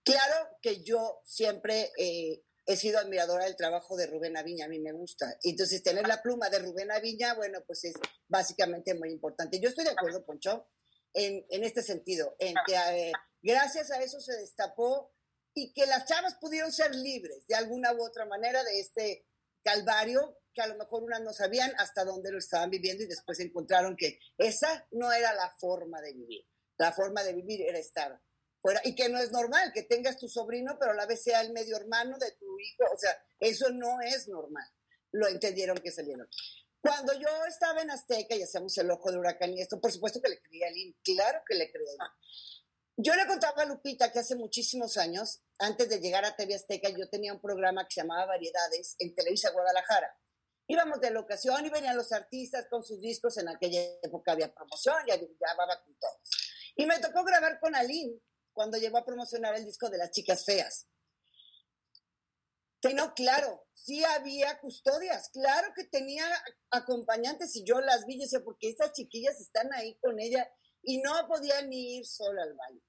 Claro que yo siempre eh, he sido admiradora del trabajo de Rubén Aviña, a mí me gusta. Entonces, tener la pluma de Rubén Aviña, bueno, pues es básicamente muy importante. Yo estoy de acuerdo, Poncho, en, en este sentido, en que eh, gracias a eso se destapó y que las chavas pudieron ser libres de alguna u otra manera de este calvario que a lo mejor unas no sabían hasta dónde lo estaban viviendo y después encontraron que esa no era la forma de vivir. La forma de vivir era estar fuera y que no es normal que tengas tu sobrino pero a la vez sea el medio hermano de tu hijo. O sea, eso no es normal. Lo entendieron que salieron. Cuando yo estaba en Azteca y hacíamos el ojo de huracán y esto, por supuesto que le creía a Lynn, claro que le creía. Yo le contaba a Lupita que hace muchísimos años, antes de llegar a TV Azteca, yo tenía un programa que se llamaba Variedades en Televisa Guadalajara. Íbamos de locación y venían los artistas con sus discos. En aquella época había promoción, ya grababa con todos. Y me tocó grabar con Aline cuando llegó a promocionar el disco de Las Chicas Feas. No, claro, sí había custodias, claro que tenía acompañantes y yo las vi, y decía, porque estas chiquillas están ahí con ella y no podían ir sola al baño.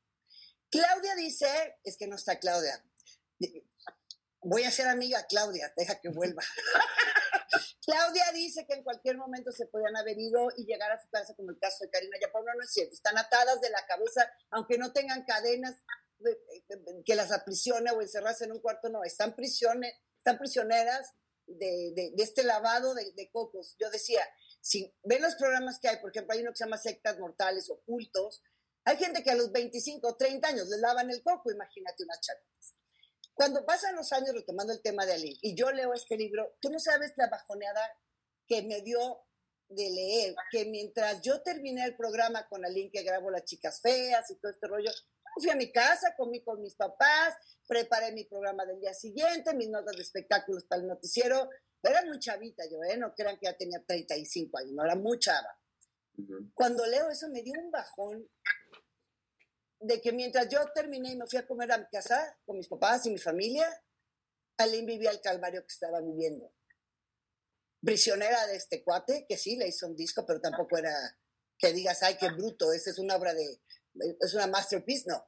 Claudia dice, es que no está Claudia. Voy a ser amiga Claudia, deja que vuelva. Claudia dice que en cualquier momento se podían haber ido y llegar a su casa, como el caso de Karina Yapona, no es cierto. Están atadas de la cabeza, aunque no tengan cadenas que las aprisione o encerrarse en un cuarto, no, están, prisiones, están prisioneras de, este lavado de, cocos. Yo decía, si ven los programas que hay, por ejemplo, hay uno que se llama sectas mortales ocultos, hay gente que a los 25 o 30 años le lavan el coco, imagínate unas chatas. Cuando pasan los años retomando el tema de Ali, y yo leo este libro, tú no sabes la bajoneada que me dio de leer, que mientras yo terminé el programa con Aline, que grabo Las Chicas Feas y todo este rollo, fui a mi casa, comí con mis papás, preparé mi programa del día siguiente, mis notas de espectáculos para el noticiero. Era muy chavita yo, ¿eh? No crean que ya tenía 35 años, no era muy chava. Cuando leo eso me dio un bajón de que mientras yo terminé y me fui a comer a mi casa con mis papás y mi familia, Aline vivía el calvario que estaba viviendo. Prisionera de este cuate, que sí, le hizo un disco, pero tampoco era que digas, ay, qué bruto, esa es una obra de, es una masterpiece, no.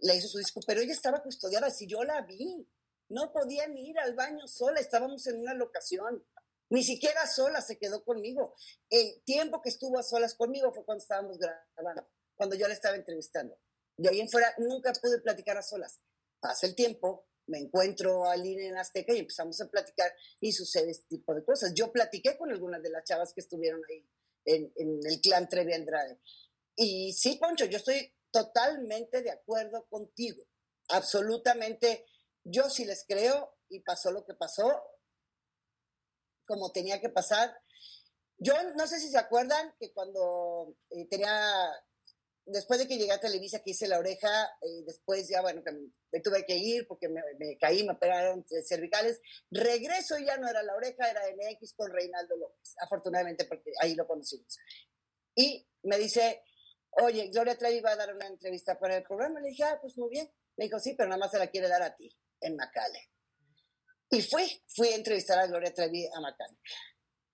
Le hizo su disco, pero ella estaba custodiada, si yo la vi, no podía ni ir al baño sola, estábamos en una locación, ni siquiera sola se quedó conmigo. El tiempo que estuvo a solas conmigo fue cuando estábamos grabando cuando yo la estaba entrevistando. De ahí en fuera nunca pude platicar a solas. Pasa el tiempo, me encuentro a Lina en Azteca y empezamos a platicar y sucede este tipo de cosas. Yo platiqué con algunas de las chavas que estuvieron ahí en, en el clan Trevi Andrade. Y sí, Poncho, yo estoy totalmente de acuerdo contigo. Absolutamente. Yo sí les creo y pasó lo que pasó, como tenía que pasar. Yo no sé si se acuerdan que cuando eh, tenía después de que llegué a Televisa, que hice la oreja, eh, después ya, bueno, me tuve que ir porque me, me, caí, me operaron cervicales. Regreso y ya no era la oreja, era MX con Reinaldo López, afortunadamente porque ahí lo conocimos. Y me dice, oye, Gloria Trevi va a dar una entrevista para el programa. Le dije, ah, pues muy bien. Me dijo, sí, pero nada más se la quiere dar a ti, en Macale. Y fui, fui a entrevistar a Gloria Trevi a Macale.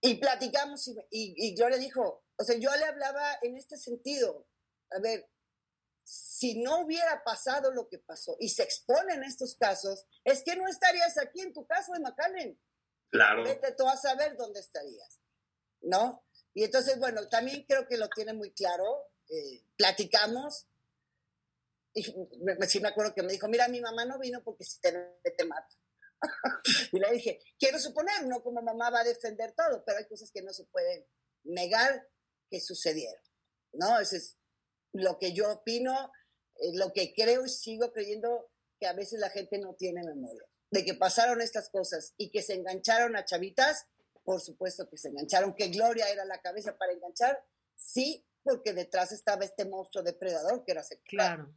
Y platicamos y, y, y Gloria dijo, o sea, yo le hablaba en este sentido, a ver, si no hubiera pasado lo que pasó y se exponen estos casos, es que no estarías aquí en tu caso de McAllen. Claro. Vete tú a saber dónde estarías, ¿no? Y entonces, bueno, también creo que lo tiene muy claro. Eh, platicamos. Y sí me acuerdo que me dijo, mira, mi mamá no vino porque si te te mato. y le dije, quiero suponer, no como mamá va a defender todo, pero hay cosas que no se pueden negar que sucedieron, ¿no? Ese es lo que yo opino, eh, lo que creo y sigo creyendo que a veces la gente no tiene memoria. De que pasaron estas cosas y que se engancharon a chavitas, por supuesto que se engancharon, que Gloria era la cabeza para enganchar, sí, porque detrás estaba este monstruo depredador que era sexual. Claro.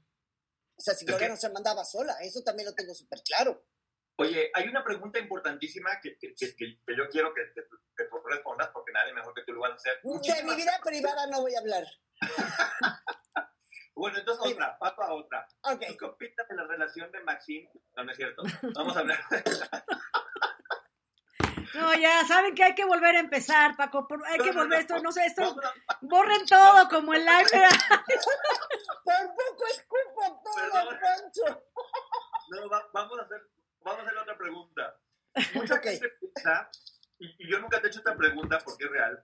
O sea, si Gloria no se mandaba sola, eso también lo tengo súper claro. Oye, hay una pregunta importantísima que, que, que, que yo quiero que, que, tú respondas porque nadie mejor que tú lo vas a hacer. De mi vida privada no voy a hablar. bueno, entonces otra, paso a otra. Okay. ¿Qué opinas de la relación de Maxine? No, no es cierto. Vamos a hablar. No, ya saben que hay que volver a empezar, Paco. Hay que volver esto, no sé, esto. Borren todo como el live. Por poco escupo todo, Pancho. No, va, vamos a hacer vamos a hacer otra pregunta. Mucha okay. gente piensa, y, y yo nunca te he hecho esta pregunta porque es real.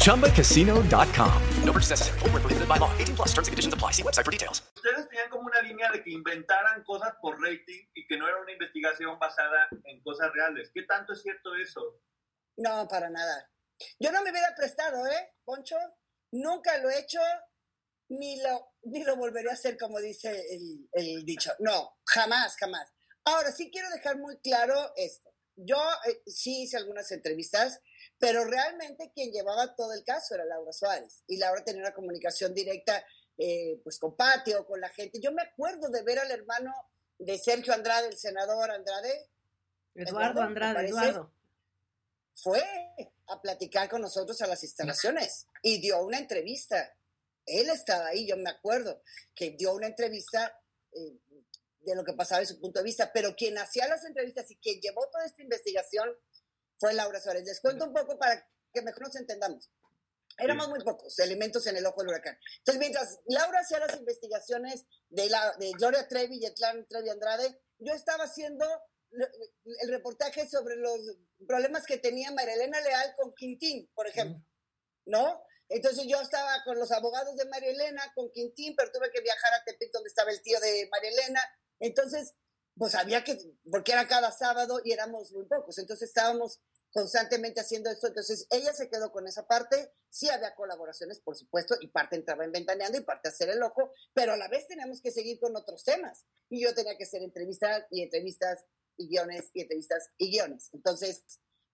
ChumbaCasino.com. No purchase necessary. Full prohibited by law. 18 plus terms and conditions apply. See website for details. Ustedes tenían como una línea de que inventaran cosas por rating y que no era una investigación basada en cosas reales. ¿Qué tanto es cierto eso? No, para nada. Yo no me hubiera prestado, ¿eh, Poncho? Nunca lo he hecho, ni lo, ni lo volveré a hacer, como dice el, el dicho. No, jamás, jamás. Ahora, sí quiero dejar muy claro esto. Yo eh, sí hice algunas entrevistas, pero realmente quien llevaba todo el caso era Laura Suárez. Y Laura tenía una comunicación directa eh, pues con Patio, con la gente. Yo me acuerdo de ver al hermano de Sergio Andrade, el senador Andrade. Eduardo Andrade, Eduardo. Fue a platicar con nosotros a las instalaciones y dio una entrevista. Él estaba ahí, yo me acuerdo, que dio una entrevista eh, de lo que pasaba de su punto de vista, pero quien hacía las entrevistas y quien llevó toda esta investigación fue Laura Suárez. Les cuento un poco para que mejor nos entendamos. Éramos muy pocos elementos en el ojo del huracán. Entonces, mientras Laura hacía las investigaciones de, la, de Gloria Trevi y el clan Trevi Andrade, yo estaba haciendo el reportaje sobre los problemas que tenía María Elena Leal con Quintín, por ejemplo, ¿no? Entonces yo estaba con los abogados de María Elena, con Quintín, pero tuve que viajar a Tepic donde estaba el tío de María Elena. Entonces, pues había que, porque era cada sábado y éramos muy pocos, entonces estábamos constantemente haciendo esto. Entonces ella se quedó con esa parte. Sí había colaboraciones, por supuesto, y parte entraba en Ventaneando y parte a hacer el ojo, pero a la vez teníamos que seguir con otros temas. Y yo tenía que hacer entrevistas y entrevistas y guiones y entrevistas y guiones. Entonces,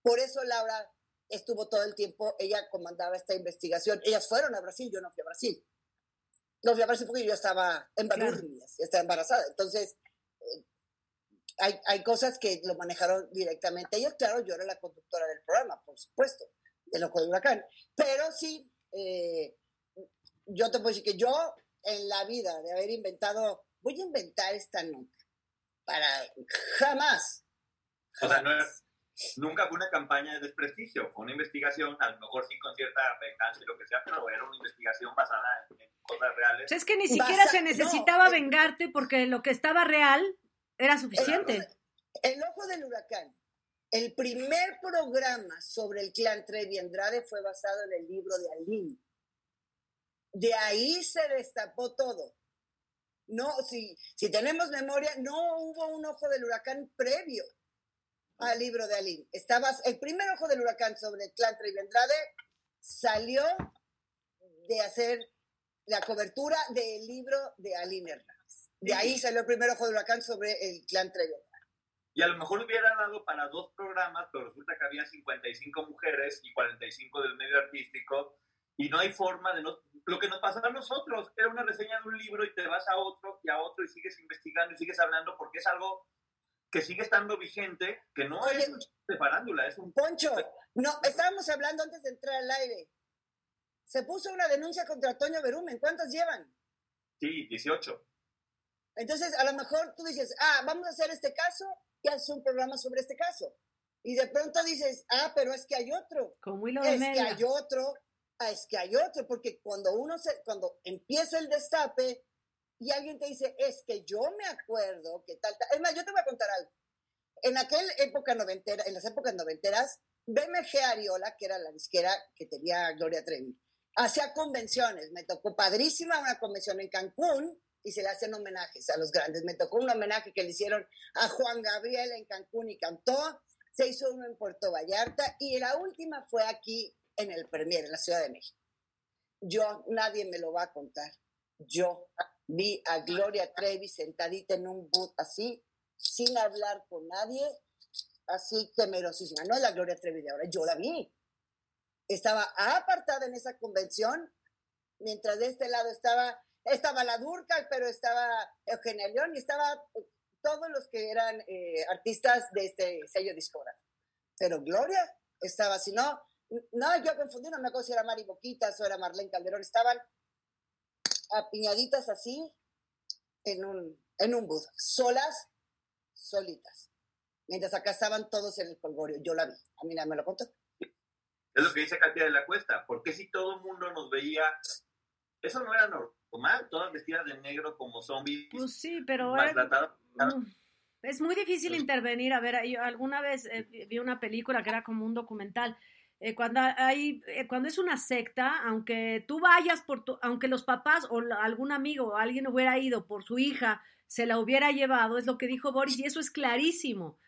por eso Laura estuvo todo el tiempo, ella comandaba esta investigación. Ellas fueron a Brasil, yo no fui a Brasil. No fui a Brasil porque yo estaba embarazada, claro. estaba embarazada. Entonces, hay, hay cosas que lo manejaron directamente ellos. Claro, yo era la conductora del programa, por supuesto, del Ojo del Huracán. Pero sí, eh, yo te puedo decir que yo en la vida de haber inventado, voy a inventar esta nota para jamás. O sea, no es, nunca fue una campaña de desprestigio, fue una investigación, a lo mejor sí con cierta venganza y lo que sea, pero era una investigación basada en, en cosas reales. O sea, es que ni siquiera Basa, se necesitaba no, vengarte porque lo que estaba real era suficiente. El, el, Ojo del Huracán, el primer programa sobre el clan Trevi Andrade fue basado en el libro de Aline. De ahí se destapó todo. No, si, si tenemos memoria, no hubo un ojo del huracán previo al libro de Aline. Estabas, el primer ojo del huracán sobre el clan Trevi Andrade salió de hacer la cobertura del libro de Aline Hernández. De ahí salió el primer ojo del huracán sobre el clan Trevi Andrade. Y a lo mejor hubiera dado para dos programas, pero resulta que había 55 mujeres y 45 del medio artístico y no hay forma de no... Lo que nos pasó a nosotros era una reseña de un libro y te vas a otro y a otro y sigues investigando y sigues hablando porque es algo que sigue estando vigente, que no Oye, es de farándula, es un... Poncho, no, estábamos hablando antes de entrar al aire. Se puso una denuncia contra Toño Berumen. ¿Cuántas llevan? Sí, 18. Entonces, a lo mejor tú dices, ah, vamos a hacer este caso y hace un programa sobre este caso. Y de pronto dices, ah, pero es que hay otro. Como hilo de es que media. hay otro, ah, es que hay otro, porque cuando uno se, cuando empieza el destape y alguien te dice, es que yo me acuerdo que tal, tal. Es más, yo te voy a contar algo. En aquella época noventera, en las épocas noventeras, BMG Ariola, que era la disquera que tenía Gloria Trevi, hacía convenciones. Me tocó padrísima una convención en Cancún y se le hacen homenajes a los grandes. Me tocó un homenaje que le hicieron a Juan Gabriel en Cancún y cantó. Se hizo uno en Puerto Vallarta y la última fue aquí en el Premier, en la Ciudad de México. Yo, nadie me lo va a contar. Yo vi a Gloria Trevi sentadita en un boot así, sin hablar con nadie, así temerosísima. No es la Gloria Trevi de ahora, yo la vi. Estaba apartada en esa convención, mientras de este lado estaba, estaba la Durcal, pero estaba Eugenia León y estaba todos los que eran eh, artistas de este sello discográfico. Pero Gloria estaba, si no, no, yo confundí, no me acuerdo si era Mari Boquitas o era Marlene Calderón, estaban apiñaditas así en un, en un bus, solas, solitas. Mientras acá estaban todos en el polvorio. Yo la vi. A mí nadie me lo contó. Es lo que dice Katia de la Cuesta. ¿Por qué si todo el mundo nos veía? Eso no era normal, todas vestidas de negro como zombies. Pues sí, pero. Mm, Es muy difícil intervenir. A ver, yo alguna vez eh, vi una película que era como un documental. Eh, cuando hay, eh, cuando es una secta, aunque tú vayas por tu, aunque los papás o la- algún amigo o alguien hubiera ido por su hija, se la hubiera llevado, es lo que dijo Boris, y eso es clarísimo.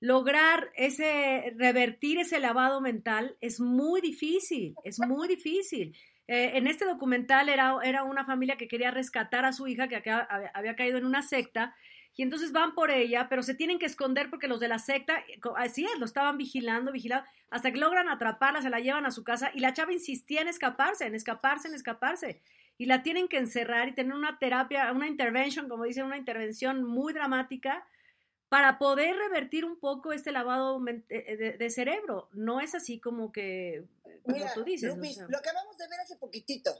Lograr ese, revertir ese lavado mental es muy difícil, es muy difícil. Eh, en este documental era, era una familia que quería rescatar a su hija que había, caído en una secta y entonces van por ella, pero se tienen que esconder porque los de la secta, co- así es, lo estaban vigilando, vigilando, hasta que logran atraparla, se la llevan a su casa y la chava insistía en escaparse, en escaparse, en escaparse. Y la tienen que encerrar y tener una terapia, una intervention, como dicen, una intervención muy dramática para poder revertir un poco este lavado men- eh, de, de cerebro. No es así como que, como Mira, tú dices. o Lupis, sea. lo acabamos de ver hace poquitito.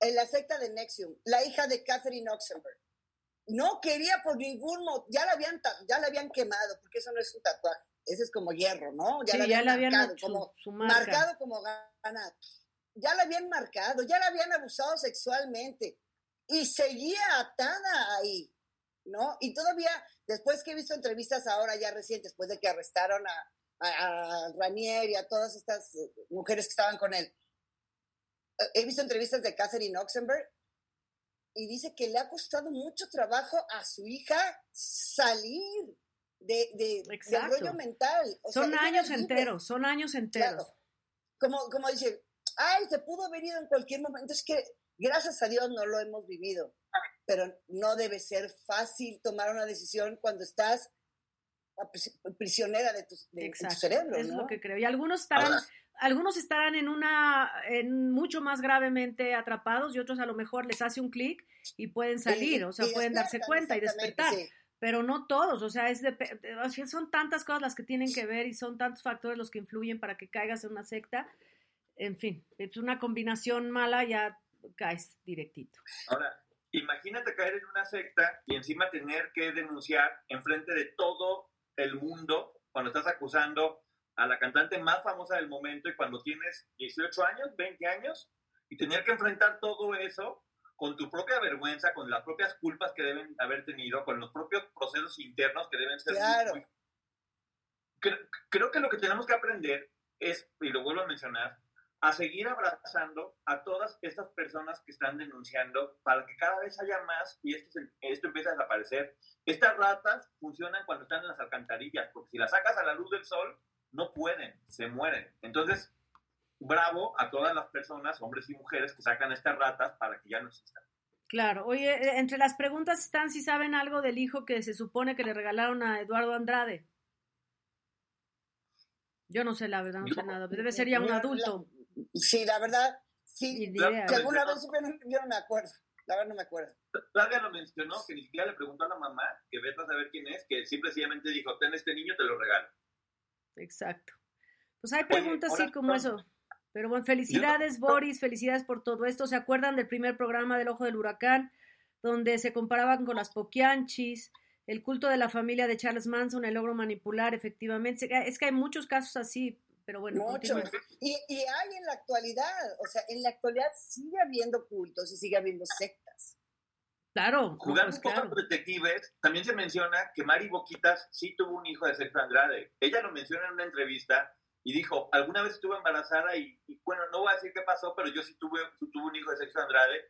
En la secta de Nexium, la hija de Catherine Oxenberg. No quería por ningún motivo, ya la habían, ya la habían quemado, porque eso no es un tatuaje, ese es como hierro, ¿no? Sí, ya le habían marcado, como, su marca. marcado como ganado. Ya la habían marcado, ya la habían abusado sexualmente y seguía atada ahí, ¿no? Y todavía, después que he visto entrevistas ahora ya recientes, después de que arrestaron a, a, a Ranier y a todas estas eh, mujeres que estaban con él, eh, he visto entrevistas de Catherine Oxenberg y dice que le ha costado mucho trabajo a su hija salir de, de, del rollo mental. O sea, son ella años enteros, son años enteros. Como, como dice, ay, se pudo haber ido en cualquier momento. Es que gracias a Dios no lo hemos vivido, pero no debe ser fácil tomar una decisión cuando estás prisionera de tu, de- de tu cerebro. es ¿no? lo que creo. Y algunos estarán, Ahora- algunos estarán en una, en mucho más gravemente atrapados y otros a lo mejor les hace un clic y pueden salir, Y- o sea, pueden darse cuenta y despertar. sí. Pero no todos, o sea, es de- o sea, son tantas cosas las que tienen que ver y son tantos factores los que influyen para que caigas en una secta. En fin, es una combinación mala, ya caes directito. Ahora, imagínate caer en una secta y encima tener que denunciar enfrente de todo el mundo cuando estás acusando a la cantante más famosa del momento y cuando tienes 18 años, 20 años, y tener que enfrentar todo eso con tu propia vergüenza, con las propias culpas que deben haber tenido, con los propios procesos internos que deben ser Claro. muy creo, creo que lo que tenemos que aprender es, y lo vuelvo a mencionar, a seguir abrazando a todas estas personas que están denunciando para que cada vez haya más y esto, se- esto empiece a desaparecer. Estas ratas funcionan cuando están en las alcantarillas, porque si las sacas a la luz del sol, no pueden, se mueren. Entonces, bravo a todas las personas, hombres y mujeres, que sacan estas ratas para que ya no existan. Claro, oye, eh, entre las preguntas están si saben algo del hijo que se supone que le regalaron a Eduardo Andrade. Yo no sé la verdad, no sé nada. Debe ser ya un adulto. la- sí, la verdad, sí. Si alguna vez yo no me acuerdo. La verdad no me acuerdo. Claudia lo mencionó, que ni siquiera le preguntó a la mamá, que vete a saber quién es, que simple y sencillamente dijo, ten este niño, te lo regalo. Exacto. Pues hay preguntas así como no. eso. Pero bueno, felicidades Boris, felicidades por todo esto. ¿Se acuerdan del primer programa del Ojo del Huracán? Donde se comparaban con las Poquianchis, el culto de la familia de Charles Manson, el logro manipular, efectivamente. Es que hay muchos casos así, pero bueno. Muchos. Y, y hay en la actualidad, o sea, en la actualidad sigue habiendo cultos y sigue habiendo sectas. Claro. Jugando pues un claro. detectives, también se menciona que Mari Boquitas sí tuvo un hijo de Sergio Andrade. Ella lo menciona en una entrevista y dijo, alguna vez estuve embarazada y, y, bueno, no voy a decir qué pasó, pero yo sí tuve, tuve un hijo de Sergio Andrade.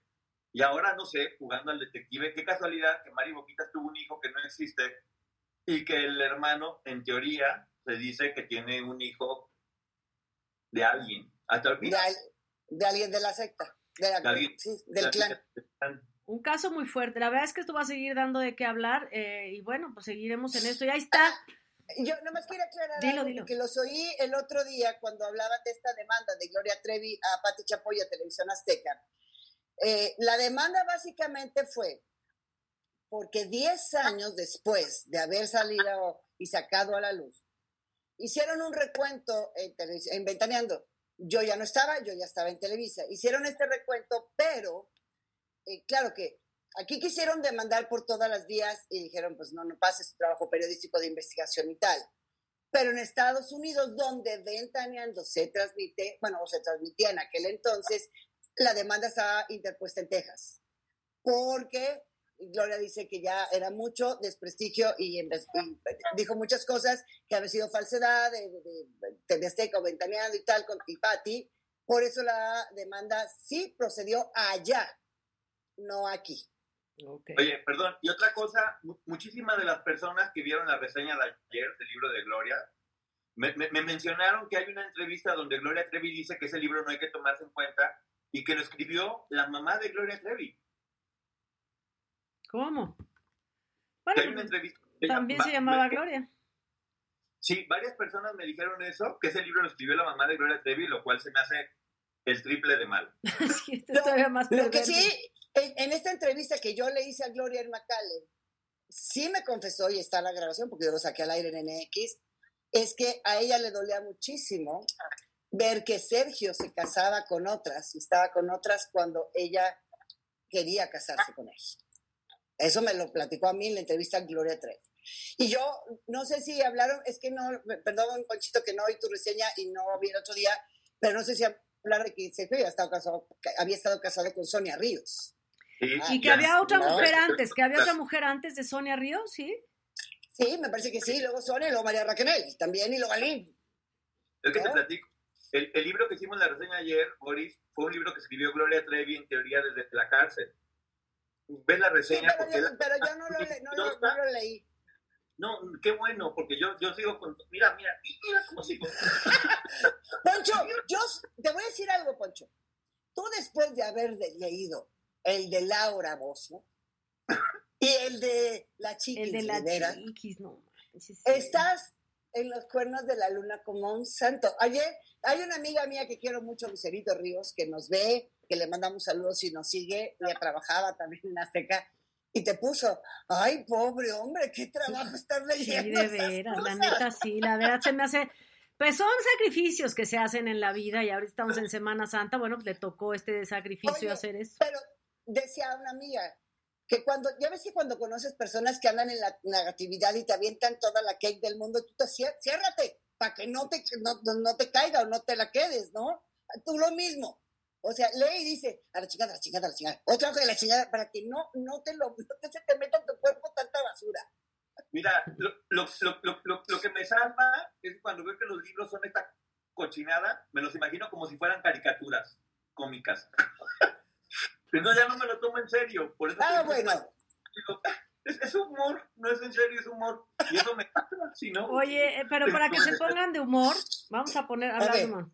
Y ahora, no sé, jugando al detective, qué casualidad que Mari Boquitas tuvo un hijo que no existe y que el hermano, en teoría, se dice que tiene un hijo de alguien. Hasta el De, al- de alguien de la secta, de la- De alguien. sí, del clan. Un caso muy fuerte. La verdad es que esto va a seguir dando de qué hablar eh, y bueno, pues seguiremos en esto. Y ahí está. Yo nomás quiero aclarar Dilo, algo, dilo. porque los oí el otro día cuando hablaban de esta demanda de Gloria Trevi a Pati Chapoy a Televisión Azteca. Eh, la demanda básicamente fue porque 10 años después de haber salido y sacado a la luz, hicieron un recuento en, en Ventaneando. Yo ya no estaba, yo ya estaba en Televisa. Hicieron este recuento, pero eh, claro que aquí quisieron demandar por todas las vías y dijeron, pues no, no pase su trabajo periodístico de investigación y tal. Pero en Estados Unidos, donde Ventaneando se transmite, bueno, o se transmitía en aquel entonces, la demanda estaba interpuesta en Texas. Porque Gloria dice que ya era mucho desprestigio y, dijo muchas cosas que había sido falsedad de, de, de TV Azteca o Ventaneando y tal, con y Patti. Por eso la demanda sí procedió allá, no aquí. Oye, perdón, y otra cosa, mu- muchísimas de las personas que vieron la reseña de ayer del libro de Gloria, me, me- me mencionaron que hay una entrevista donde Gloria Trevi dice que ese libro no hay que tomarse en cuenta y que lo escribió la mamá de Gloria Trevi. ¿Cómo? Que hay una entrevista. ella- También se llamaba me- Gloria. Sí, varias personas me dijeron eso, que ese libro lo escribió la mamá de Gloria Trevi, lo cual se me hace el triple de mal. Sí, esto es todavía más Lo que sí, en, en esta entrevista que yo le hice a Gloria en Macale, sí me confesó, y está la grabación porque yo lo saqué al aire en NX, es que a ella le dolía muchísimo ver que Sergio se casaba con otras y estaba con otras cuando ella quería casarse con él. Eso me lo platicó a mí en la entrevista a Gloria Trevi. Y yo no sé si hablaron, es que no, perdón, Conchito, que no oí tu reseña y no vi el otro día, pero no sé si hablar de que Sergio había estado casado, había estado casado con Sonia Ríos. Y que había otra mujer antes, que había otra mujer antes de Sonia Ríos, ¿sí? Sí, me parece que sí. Luego Sonia y luego María Raquel también y luego Alín. Es que te platico. El, el libro que hicimos la reseña ayer, Boris, fue un libro que escribió Gloria Trevi en teoría desde la cárcel. Ves la Sí, reseña pero, porque yo, la- pero yo no lo, le- no lo- no lo leí. No, qué bueno, porque yo, yo sigo con... Mira, mira, mira cómo sigo. Poncho, yo te voy a decir algo, Poncho. Tú después de haber leído el de Laura Bozo y el de la chiquis El de la Rivera, chiquis, no manches. estás en los cuernos de la luna como un santo. Ayer hay una amiga mía que quiero mucho, Lucerito Ríos, que nos ve, que le mandamos saludos y nos sigue. Ella trabajaba también en Azteca y te puso, ay, pobre hombre, qué trabajo estar Sí, leyendo. de esas veras, la cosas". neta sí, la verdad se me hace... Pues son sacrificios que se hacen en la vida y ahorita estamos en Semana Santa, bueno, pues le tocó este sacrificio Oye, hacer eso. Pero decía una amiga que cuando, ya ves que cuando conoces personas que andan en la negatividad y te avientan toda la cake del mundo, tú te ciérrate para que no te, no, no te caiga o no te la quedes, ¿no? Tú lo mismo. O sea, lee y dice, a la chingada, a la chingada, a la chingada. Otra cosa de la chingada para que no, no te lo, no te, se te meta en tu cuerpo tanta basura. Mira, lo, lo, lo, lo, que me salva es cuando veo que los libros son esta cochinada, me los imagino como si fueran caricaturas cómicas. Entonces ya no me lo tomo en serio. Por eso Ah, bueno. digo, es, es humor, no es en serio, es humor. Y eso me si no. Oye, eh, pero para que se pongan de humor, vamos a poner, hablar de ver. humor.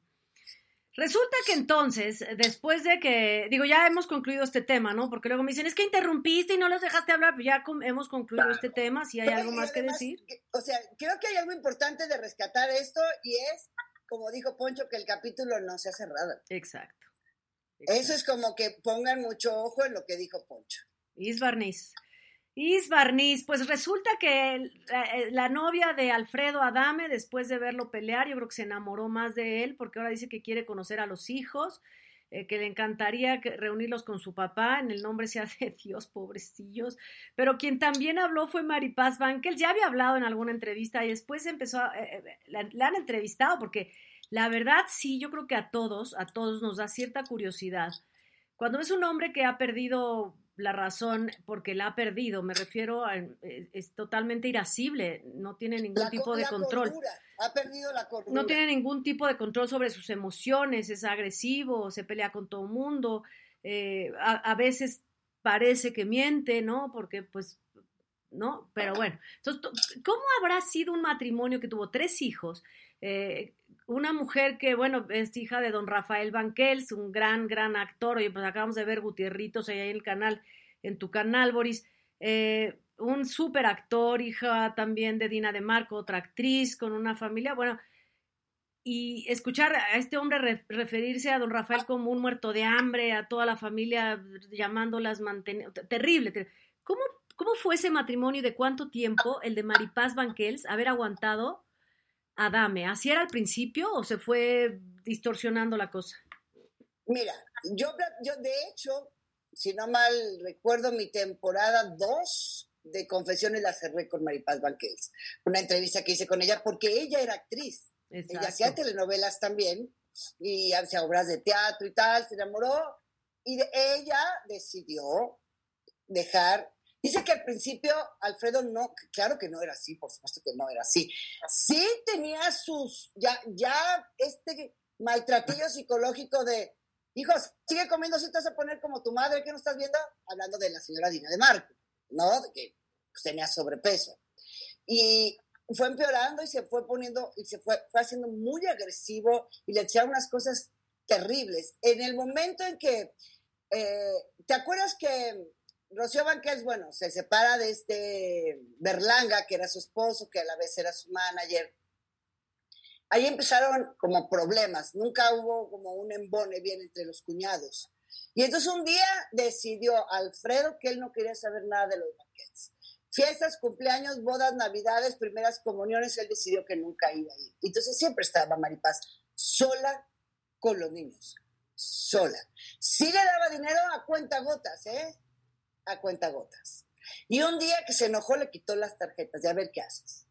Resulta que entonces, después de que, digo, ya hemos concluido este tema, ¿no? Porque luego me dicen, es que interrumpiste y no los dejaste hablar, pues ya hemos concluido este tema, si hay Pero, algo más que decir. que- O sea, creo que hay algo importante de rescatar esto y es, como dijo Poncho, que el capítulo no se ha cerrado. Exacto. Eso es como que pongan mucho ojo en lo que dijo Poncho. Is Barniz. Is Barniz, pues resulta que eh, la novia de Alfredo Adame, después de verlo pelear, yo creo que se enamoró más de él, porque ahora dice que quiere conocer a los hijos. eh, que le encantaría reunirlos con su papá, en el nombre sea de Dios, pobrecillos. Pero quien también habló fue Maripaz Bankel, ya había hablado en alguna entrevista y después empezó, a, eh, la, han entrevistado porque la verdad sí, yo creo que a todos, a todos nos da cierta curiosidad. Cuando ves un hombre que ha perdido la razón porque la ha perdido, me refiero a, es totalmente irascible, no tiene ningún tipo de control. Ha perdido la No tiene ningún tipo de control sobre sus emociones, es agresivo, se pelea con todo el mundo, eh, a, veces parece que miente, ¿no? Porque pues, ¿no? Pero bueno, entonces, ¿cómo habrá sido un matrimonio que tuvo tres hijos? Eh, una mujer que, bueno, es hija de don Rafael Banquels, un gran, gran actor. Oye, pues acabamos de ver Gutierritos ahí en el canal, en tu canal, Boris. Eh, un súper actor, hija también de Dina de Marco, otra actriz con una familia. Bueno, y escuchar a este hombre referirse a don Rafael como un muerto de hambre, a toda la familia llamándolas mantener. Terrible. ¿Cómo, ¿Cómo fue ese matrimonio y de cuánto tiempo el de Maripaz Banquels haber aguantado Adame? ¿Así era al principio o se fue distorsionando la cosa? Mira, yo, yo de hecho, si no mal recuerdo, mi temporada 2 de Confesiones la cerré con Maripaz Banquels. Una entrevista que hice con ella porque ella era actriz. Ella hacía telenovelas también y hacía obras de teatro y tal, se enamoró y ella decidió dejar Dice que al principio Alfredo no, claro que no era así, por supuesto que no era así. Sí tenía sus, ya, ya este maltratillo psicológico de, hijos, sigue comiendo si te vas a poner como tu madre, que no estás viendo? Hablando de la señora Dina de Marco, ¿no? De que pues, tenía sobrepeso. Y fue empeorando y se fue poniendo, y se fue, fue haciendo muy agresivo y le echaba unas cosas terribles. En el momento en que, eh, ¿te acuerdas que Rocío Banquels, bueno, se separa de este Berlanga, que era su esposo, que a la vez era su manager. Ahí empezaron como problemas, nunca hubo como un embone bien entre los cuñados. Y entonces un día decidió Alfredo que él no quería saber nada de los Banquels. Fiestas, cumpleaños, bodas, navidades, primeras comuniones, él decidió que nunca iba a ir. Entonces siempre estaba Maripaz sola con los niños, sola. Sí le daba dinero a cuenta gotas, ¿eh? A cuenta gotas. Y un día que se enojó le quitó las tarjetas, ya ver qué haces.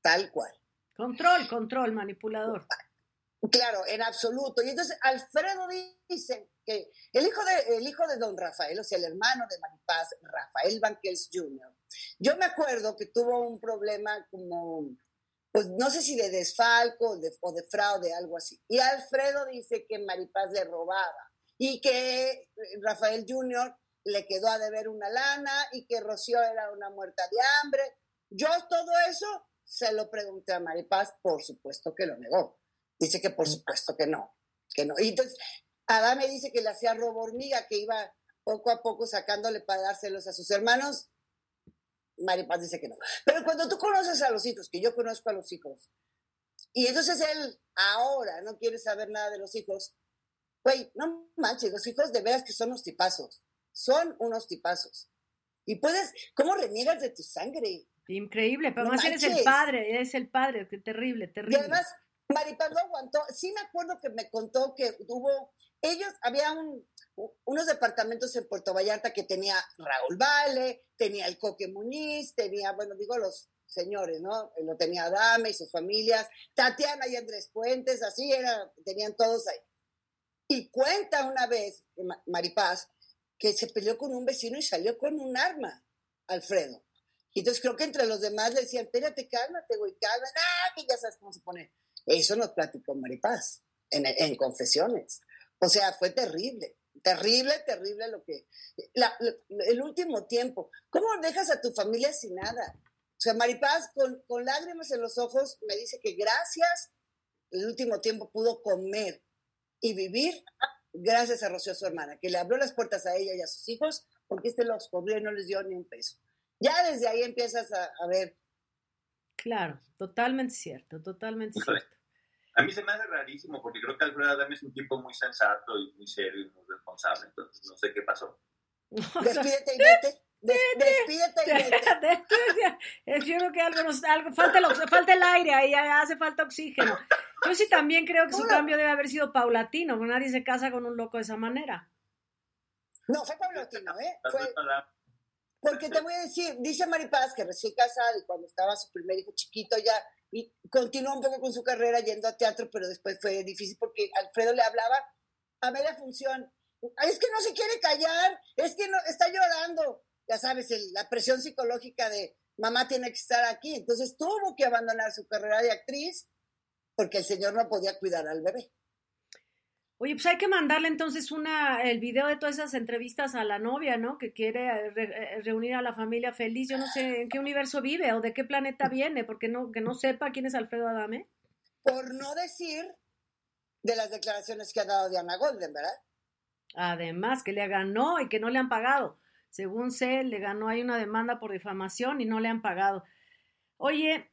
Tal cual. Control, control, manipulador. Claro, en absoluto. Y entonces Alfredo dice que el hijo de, el hijo de don Rafael, o sea, el hermano de Maripaz, Rafael Banquels Jr., yo me acuerdo que tuvo un problema como, pues no sé si de desfalco o de, o de fraude, algo así. Y Alfredo dice que Maripaz le robaba y que Rafael Jr le quedó a deber una lana y que Rocío era una muerta de hambre. Yo todo eso se lo pregunté a Maripaz, por supuesto que lo negó. Dice que por supuesto que no, que no. Y entonces, Adán me dice que le hacía robo hormiga, que iba poco a poco sacándole para dárselos a sus hermanos. Maripaz dice que no. Pero cuando tú conoces a los hijos, que yo conozco a los hijos, y entonces él ahora no quiere saber nada de los hijos, güey, no manches, los hijos de veras que son los tipazos son unos tipazos. Y puedes, ¿cómo reniegas de tu sangre? Increíble, pero más eres el padre, eres el padre, qué terrible, terrible. Y además, Maripaz no aguantó. Sí me acuerdo que me contó que hubo, ellos, había unos departamentos en Puerto Vallarta que tenía Raúl Vale, tenía el Coque Muñiz, tenía, bueno, digo los señores, ¿no? Lo tenía Adame y sus familias, Tatiana y Andrés Puentes, así era, tenían todos ahí. Y cuenta una vez, Maripaz, que se peleó con un vecino y salió con un arma, Alfredo. Y entonces creo que entre los demás le decían, espérate, cálmate, güey, cálmate, ah, que ya sabes cómo se pone. Eso nos platicó Maripaz en, en confesiones. O sea, fue terrible, terrible, terrible lo que... el último tiempo, ¿cómo dejas a tu familia sin nada? O sea, Maripaz con, con lágrimas en los ojos me dice que gracias el último tiempo pudo comer y vivir gracias a Rocío, su hermana, que le abrió las puertas a ella y a sus hijos, porque este los cubrió y no les dio ni un peso. Ya desde ahí empiezas a, ver. Claro, totalmente cierto, totalmente cierto. A mí se me hace rarísimo porque creo que Alfredo Adame es un tipo muy sensato y muy serio y muy responsable, entonces no sé qué pasó. Despídete y vete. despídete y vete. Yo creo que algo nos, algo, falta, el, falta el aire, ahí hace falta oxígeno. Yo sí también creo que su cambio debe haber sido paulatino, porque nadie se casa con un loco de esa manera. No, fue paulatino, ¿eh? Fue... Porque te voy a decir, dice Maripaz que recién casada y cuando estaba su primer hijo chiquito ya, y continuó un poco con su carrera yendo a teatro, pero después fue difícil porque Alfredo le hablaba a media función. Es que no se quiere callar, es que no, está llorando. Ya sabes, la presión psicológica de mamá tiene que estar aquí. Entonces tuvo que abandonar su carrera de actriz porque el señor no podía cuidar al bebé. Oye, pues hay que mandarle entonces una, el video de todas esas entrevistas a la novia, ¿no? Que quiere eh, eh, reunir a la familia feliz. Yo no sé en qué universo vive o de qué planeta viene, porque no, que no sepa quién es Alfredo Adame. Por no decir de las declaraciones que ha dado Diana Golden, ¿verdad? Además, que le ganó y que no le han pagado. Según sé, le ganó, hay una demanda por difamación y no le han pagado. Oye,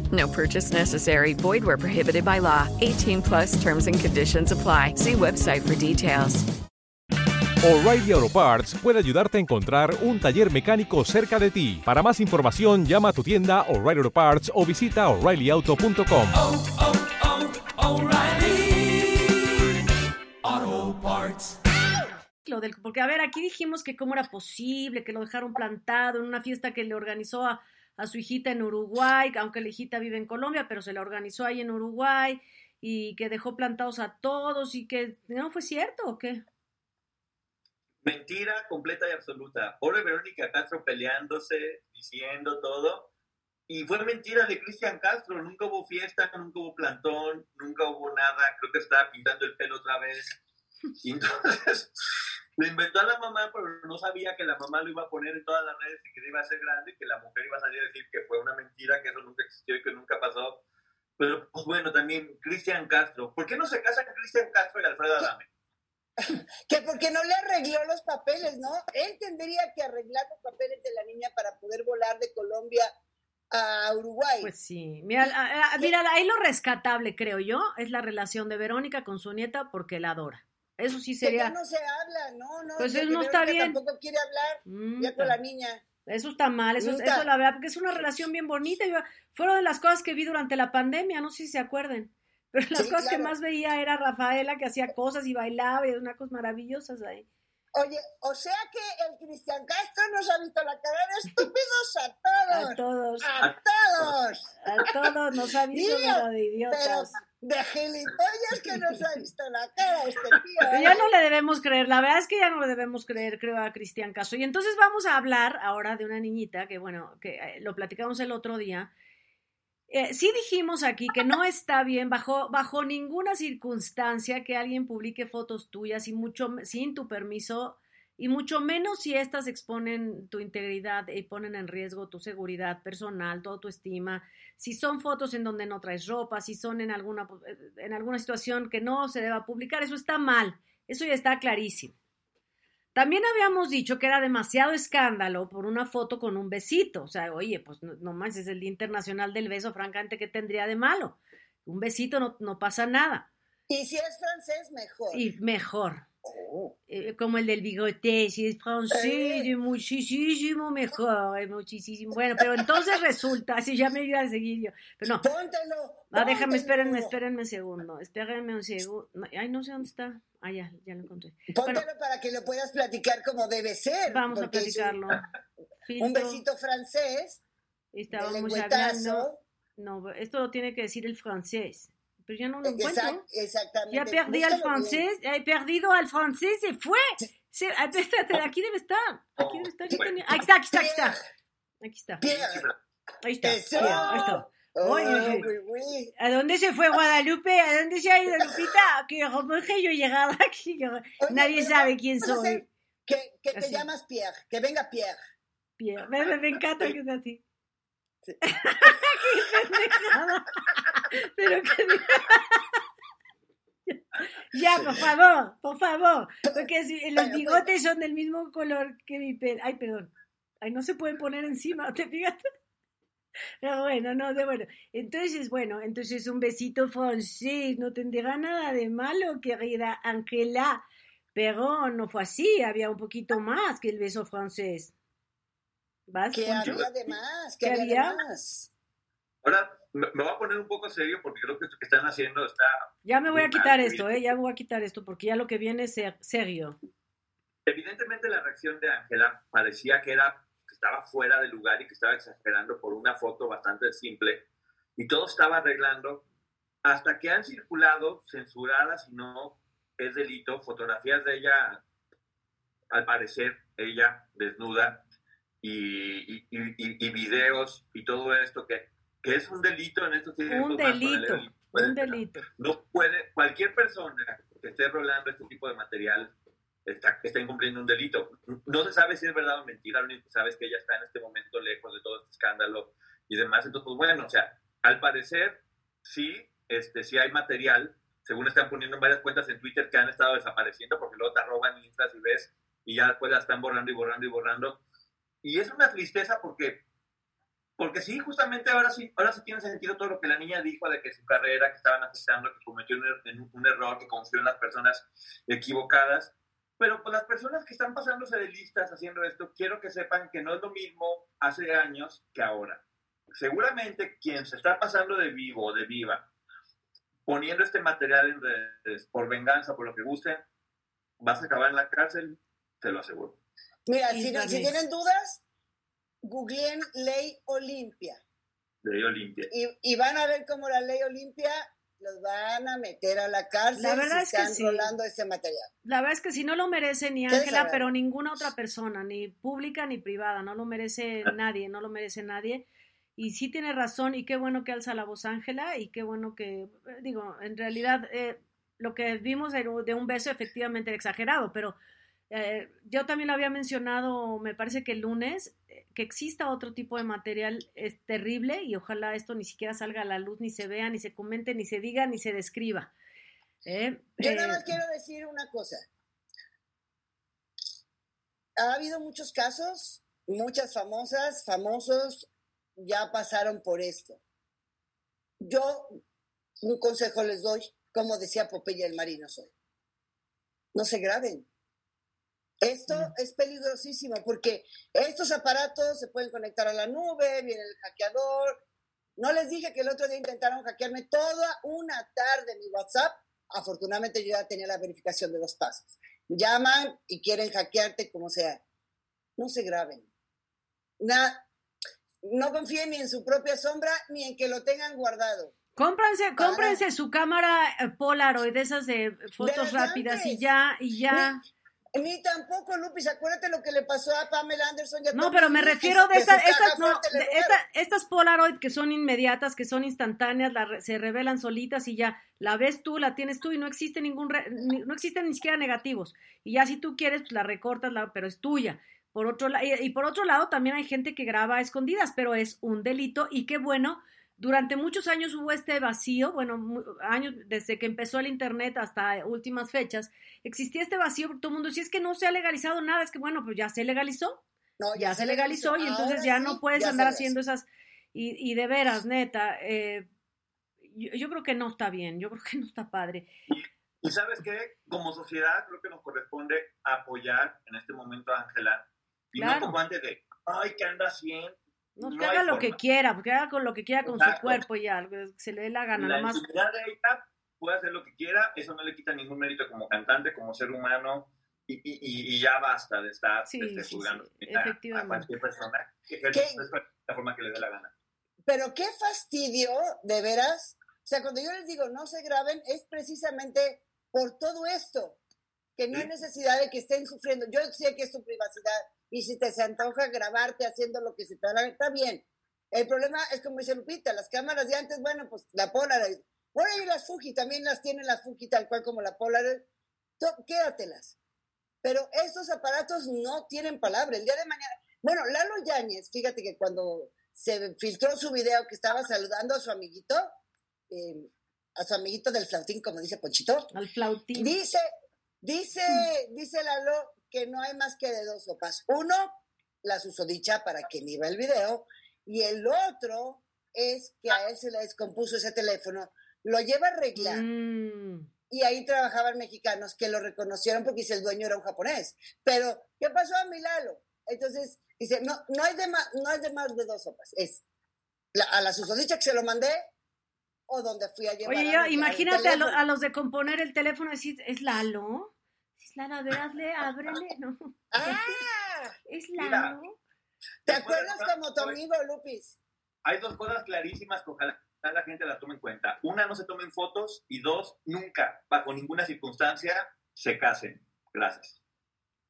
No purchase necessary. Void where prohibited by law. 18 plus terms and conditions apply. See website for details. O'Reilly Auto Parts puede ayudarte a encontrar un taller mecánico cerca de ti. Para más información, llama a tu tienda O'Reilly Auto Parts o visita oreillyauto.com. Oh, oh, oh, O'Reilly Auto Parts. Lo del, porque, a ver, aquí dijimos que cómo era posible que lo dejaron plantado en una fiesta que le organizó a a su hijita en Uruguay, aunque la hijita vive en Colombia, pero se la organizó ahí en Uruguay y que dejó plantados a todos y que no fue cierto o qué? Mentira completa y absoluta. Pobre Verónica Castro peleándose, diciendo todo. Y fue mentira de Cristian Castro. Nunca hubo fiesta, nunca hubo plantón, nunca hubo nada. Creo que estaba pintando el pelo otra vez. Y entonces lo inventó a la mamá, pero no sabía que la mamá lo iba a poner en todas las redes y que iba a ser grande, que la mujer iba a salir a decir que fue una mentira, que eso nunca existió y que nunca pasó. Pero, pues bueno, también Cristian Castro. ¿Por qué no se casan Cristian Castro y Alfredo Adame? que porque no le arregló los papeles, ¿no? Él tendría que arreglar los papeles de la niña para poder volar de Colombia a Uruguay. Pues sí. Mira, mira, ahí lo rescatable, creo yo, es la relación de Verónica con su nieta porque la adora. Eso sí sería. Ya no se habla, no, no. Pues eso no está bien. Tampoco quiere hablar mm, ya con la niña. Eso está mal, eso, eso la verdad, porque es una relación bien bonita. fueron de las cosas que vi durante la pandemia, no sé si se acuerden. Pero las cosas que más veía era Rafaela que hacía cosas y bailaba y unas cosas maravillosas ahí. Oye, o sea que el Cristian Castro nos ha visto la cara de estúpidos a todos. A todos. A todos. A todos nos ha visto la de idiotas. De gilipollas que nos ha visto la cara este tío. Pero ya no le debemos creer, la verdad es que ya no le debemos creer, creo, a Cristian Castro. Y entonces vamos a hablar ahora de una niñita que, bueno, que eh, lo platicamos el otro día, eh, sí dijimos aquí que no está bien bajo, bajo ninguna circunstancia que alguien publique fotos tuyas y mucho sin tu permiso y mucho menos si éstas exponen tu integridad y ponen en riesgo tu seguridad personal, tu autoestima, si son fotos en donde no traes ropa, si son en alguna, en alguna situación que no se deba publicar, eso está mal, eso ya está clarísimo. También habíamos dicho que era demasiado escándalo por una foto con un besito. O sea, oye, pues no, más es el Día Internacional del Beso, francamente, ¿qué tendría de malo? Un besito no, no pasa nada. Y si es francés, mejor. Y mejor. Oh. Eh, como el del bigote, si es francés, es muchísimo mejor, es muchísimo. Bueno, pero entonces resulta, así ya me iba a seguir yo. Pero no. Póntelo. Ah, déjame, espérenme, espérenme un segundo. Espérenme un segundo. Ay, no sé dónde está. Ah, ya, ya lo encontré. Póntelo para que lo puedas platicar como debe ser. Vamos a platicarlo. Un, besito francés. Estábamos hablando. No, esto lo tiene que decir el francés. Pero ya no lo encuentro. exactamente. Ya perdí al francés, he perdido al francés, se fue. Se, aquí debe estar. Aquí debe estar. Tenía... Aquí está, aquí está, aquí está. Aquí está. Ahí está. Ahí está. Oh, ¿A dónde se fue Guadalupe? ¿A dónde se ha ido Lupita? Que yo he llegado aquí. Nadie sabe quién soy. Que, que te llamas Pierre. Que venga Pierre. Pierre. Me, me encanta que sea así. Sí. ¡Qué pendejada! Pero que... Ya, por favor, por favor. Porque si- los Bueno, bigotes son del mismo color que mi pelo. Ay, perdón. Ay, no se pueden poner encima, ¿te fijas? Pero bueno, no, de bueno. Entonces, bueno, entonces un besito francés no tendrá nada de malo, querida Angela. Pero no fue así, había un poquito más que el beso francés. ¿Vas, ¿Qué Poncho? había de más? ¿Qué ¿Qué había de había? más? Ahora, me me voy a poner un poco serio porque creo que esto que están haciendo está... Ya me voy a mal, quitar esto. ¿eh? Ya me voy a quitar esto porque ya lo que viene es ser- serio. Evidentemente la reacción de Ángela parecía que era que estaba fuera de lugar y que estaba exagerando por una foto bastante simple y todo estaba arreglando hasta que han circulado censuradas y no es delito fotografías de ella al parecer ella desnuda y, y, y- y videos y todo esto que, que es un delito en estos tiempos Un delito, del- puede un delito. no puede, cualquier persona que esté rolando este tipo de material está, está incumpliendo un delito. No se sabe si es verdad o mentira, lo único que sabe es que ella está en este momento lejos de todo este escándalo y demás. Entonces, pues bueno, o sea, al parecer sí, este, sí hay material, según están poniendo en varias cuentas en Twitter que han estado desapareciendo porque luego te arroban y entras y ves y ya después la están borrando y borrando y borrando. Y es una tristeza porque porque sí, justamente ahora sí, ahora sí tiene sentido todo lo que la niña dijo de que su carrera, que estaban afectando, que cometió un, er- un error, que confió en las personas equivocadas. Pero pues las personas que están pasándose de listas haciendo esto, quiero que sepan que no es lo mismo hace años que ahora. Seguramente quien se está pasando de vivo o de viva, poniendo este material por venganza, por lo que gusten, vas a acabar en la cárcel, te lo aseguro. Mira, si, no- tienen dudas, googleen Ley Olimpia De Olimpia. y, y van a ver cómo la Ley Olimpia los van a meter a la cárcel La verdad si es que están sí. rolando ese material. La verdad es que si no lo merece ni Ángela, pero ninguna otra persona, ni pública ni privada, no lo merece nadie, no lo merece nadie. Y sí tiene razón, y qué bueno que alza la voz Ángela, y qué bueno que, eh, digo, en realidad eh, lo que vimos de, de un beso efectivamente era exagerado, pero eh, yo también lo había mencionado, me parece que el lunes, eh, que exista otro tipo de material es terrible y ojalá esto ni siquiera salga a la luz, ni se vea, ni se comente, ni se diga, ni se describa. ¿eh? Yo nada más quiero decir una cosa. Ha habido muchos casos, muchas famosas, famosos ya pasaron por esto. Yo un consejo les doy, como decía Popeye el Marino soy. No se graben. Esto es peligrosísimo porque estos aparatos se pueden conectar a la nube, viene el hackeador. No les dije que el otro día intentaron hackearme toda una tarde mi WhatsApp. Afortunadamente yo ya tenía la verificación de dos pasos. Llaman y quieren hackearte como sea. No se graben. Na- no confíen ni en su propia sombra ni en que lo tengan guardado. Cómprense, cómprense su cámara eh, Polaroid, de esas de fotos rápidas y ya, y ya. Ni tampoco, Lupis, acuérdate lo que le pasó a Pamela Anderson. No, pero me refiero de estas, estas, no, de esta- estas Polaroid que son inmediatas, que son instantáneas, la se revelan solitas y ya la ves tú, la tienes tú y no existe ningún, re- ni- no existen ni siquiera negativos. Y ya si tú quieres, pues la recortas, la, pero es tuya. Por otro y, y por otro lado, también hay gente que graba a escondidas, pero es un delito y qué bueno. Durante muchos años hubo este vacío, bueno, mu- años desde que empezó el Internet hasta últimas fechas, existía este vacío, porque todo el mundo decía, es que no se ha legalizado nada, es que bueno, pues ya se legalizó, No, ya, se legalizó, y entonces ya sí, no puedes ya andar haciendo esas, y, y de veras, neta, eh, yo, yo creo que no está bien, yo creo que no está padre. Y sabes qué, como sociedad creo que nos corresponde apoyar en este momento a Ángela y Claro. no como antes de, ay, ¿qué anda haciendo? No, No que haga lo que quiera, porque haga con lo que quiera con su Exacto. cuerpo y ya, se le dé la gana, La nomás. de ella puede hacer lo que quiera, eso no le quita ningún mérito como cantante, como ser humano, y, y- y- y ya basta de estar Sí, este, sí, sí, a- a, cualquier persona que su la forma que le dé la gana. Pero qué fastidio, de veras. O sea, cuando yo les digo no se graben, es precisamente por todo esto, que no hay necesidad de que estén sufriendo. Yo sé que es tu privacidad y si te se antoja grabarte haciendo lo que se te da está bien. El problema es como dice Lupita, las cámaras de antes, bueno, pues la Polaroid. Por ahí las Fuji, también las tienen las Fuji tal cual como la Polaroid. To- Quédatelas. Pero estos aparatos no tienen palabra. El día de mañana, bueno, Lalo Yáñez, fíjate que cuando se filtró su video que estaba saludando a su amiguito, eh, a su amiguito del flautín, como dice Ponchito. Al flautín. Dice, dice, dice Lalo que no hay más que de dos sopas. Uno, la susodicha para quien iba el video, y el otro es que a él se le descompuso ese teléfono, lo lleva a arreglar. Mm. Y ahí trabajaban mexicanos que lo reconocieron porque dice el dueño era un japonés. Pero, ¿qué pasó a mi Lalo? Entonces, dice, no, no hay de más, no hay de más de dos sopas. Es la- a la susodicha que se lo mandé o donde fui a llevar. Oye, a yo, mi- al imagínate a, lo- teléfono. a los de componer el teléfono y decir, ¿es Lalo? ¿Es Lalo? A ver, hazle, ábrele. No. ¡Ah! ¿Es Mira. Lalo? ¿Te acuerdas como tu amigo Lupis? Hay dos cosas clarísimas que ojalá la gente la tome en cuenta. Una, no se tomen fotos y dos, nunca, bajo ninguna circunstancia, se casen. Gracias.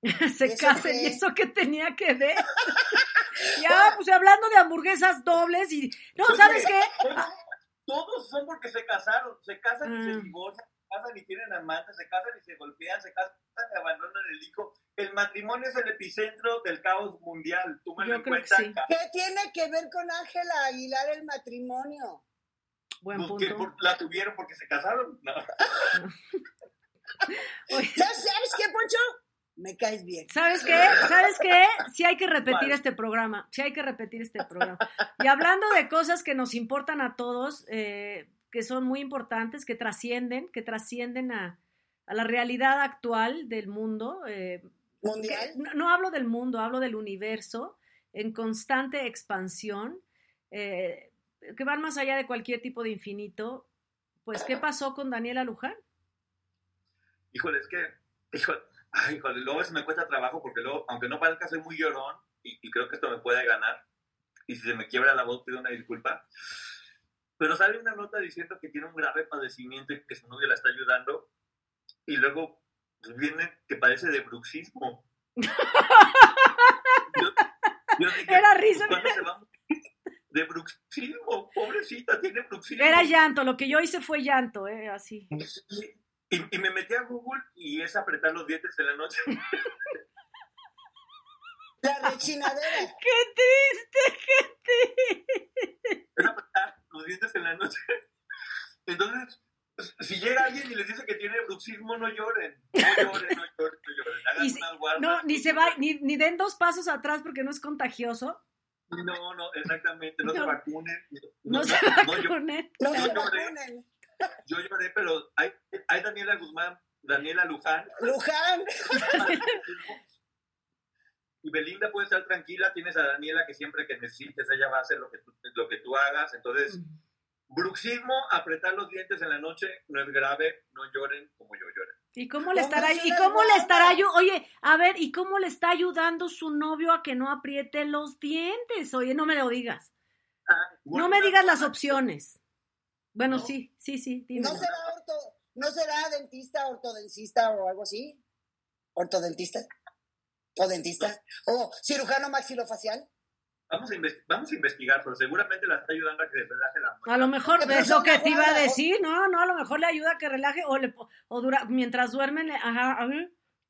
Se ¿Eso casen, qué? ¿y eso qué tenía que ver? ya, pues hablando de hamburguesas dobles y... No, ¿sabes qué? Todos, son porque se casaron, se casan y se divorcian, se casan y tienen amantes, se casan y se golpean, se casan y abandonan el hijo. El matrimonio es el epicentro del caos mundial. Tú me lo. ¿Qué tiene que ver con Ángela Aguilar el matrimonio? Buen Pues que punto. por- la tuvieron porque se casaron. No. Oye, ¿Sabes, sabes qué, Poncho? Me caes bien. ¿Sabes qué? ¿Sabes qué? Sí hay que repetir este programa. Sí hay que repetir este programa. Y hablando de cosas que nos importan a todos, eh, que son muy importantes, que trascienden, que trascienden a, a la realidad actual del mundo. eh, ¿Mundial? que- no, no hablo del mundo, hablo del universo en constante expansión, eh, que van más allá de cualquier tipo de infinito. Pues, ¿qué pasó con Daniela Luján? Híjole, es que, híjole, ay, híjole, luego se me cuesta trabajo porque luego, aunque no parezca, soy muy llorón y, y creo que esto me puede ganar. Y si se me quiebra la voz, pido una disculpa. Pero sale una nota diciendo que tiene un grave padecimiento y que su novia la está ayudando. Y luego pues, viene que padece de bruxismo. Yo- yo dije, Era risa. ¿cuándo se va? De bruxismo, pobrecita, tiene bruxismo. Era llanto, lo que yo hice fue llanto, ¿eh? Así. Y, y me metí a Google y es apretar los dientes en la noche. La rechinadera. ¡Qué triste, qué triste! es apretar los dientes en la noche. Entonces, si llega alguien y les dice que tiene bruxismo, no lloren. No lloren, no lloren, no lloren. Hagan Y si- unas guardas. No, ni se va, ni, ni den dos pasos atrás porque no es contagioso. No, no, exactamente. No, No. se vacunen. No, se no, yo, vacunen. No se vacunen. Yo lloré, pero hay, hay Daniela Guzmán, Daniela Luján. Luján. Y Belinda puede estar tranquila, tienes a Daniela que siempre que necesites ella va a hacer lo que tú, lo que tú hagas. Entonces, bruxismo, apretar los dientes en la noche no es grave, no lloren como yo lloré. ¿Y cómo le ¿Cómo estará, es y cómo le estará Oye, a ver, ¿y cómo le está ayudando su novio a que no apriete los dientes? Oye, no me lo digas. Ah, No me digas las opciones. Bueno, ¿No? sí, sí, sí, dime. ¿No será, orto, ¿No será dentista, ortodencista o algo así? ¿Ortodentista? ¿O dentista? ¿O cirujano maxilofacial? Vamos a, vamos a investigar, pero seguramente la está ayudando a que relaje la mano. A lo mejor es lo que te iba a decir, no, no, a lo mejor le ayuda a que relaje o le o dura mientras duermen, ajá, ajá,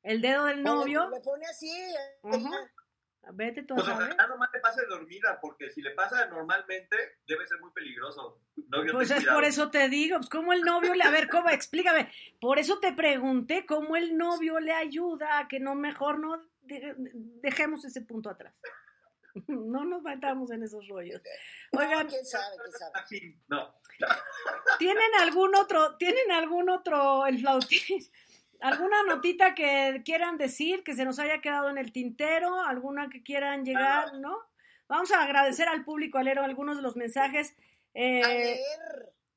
el dedo del le- novio, Le, pone así. eh, Ajá. Vete tú a Pues saber. ojalá nomás le pase dormida, porque si le pasa normalmente, debe ser muy peligroso. Novio, Pues es cuidado. por eso te digo, pues cómo el novio le, a ver, cómo, explícame, por eso te pregunté cómo el novio le ayuda a que no, mejor no de- dejemos ese punto atrás. No nos metamos en esos rollos. Oigan, No, quién sabe, quién sabe. No. ¿tienen algún otro, tienen algún otro, el flautín, alguna notita que quieran decir, que se nos haya quedado en el tintero, alguna que quieran llegar, ¿no? Vamos a agradecer al público a leer algunos de los mensajes. Eh, A ver.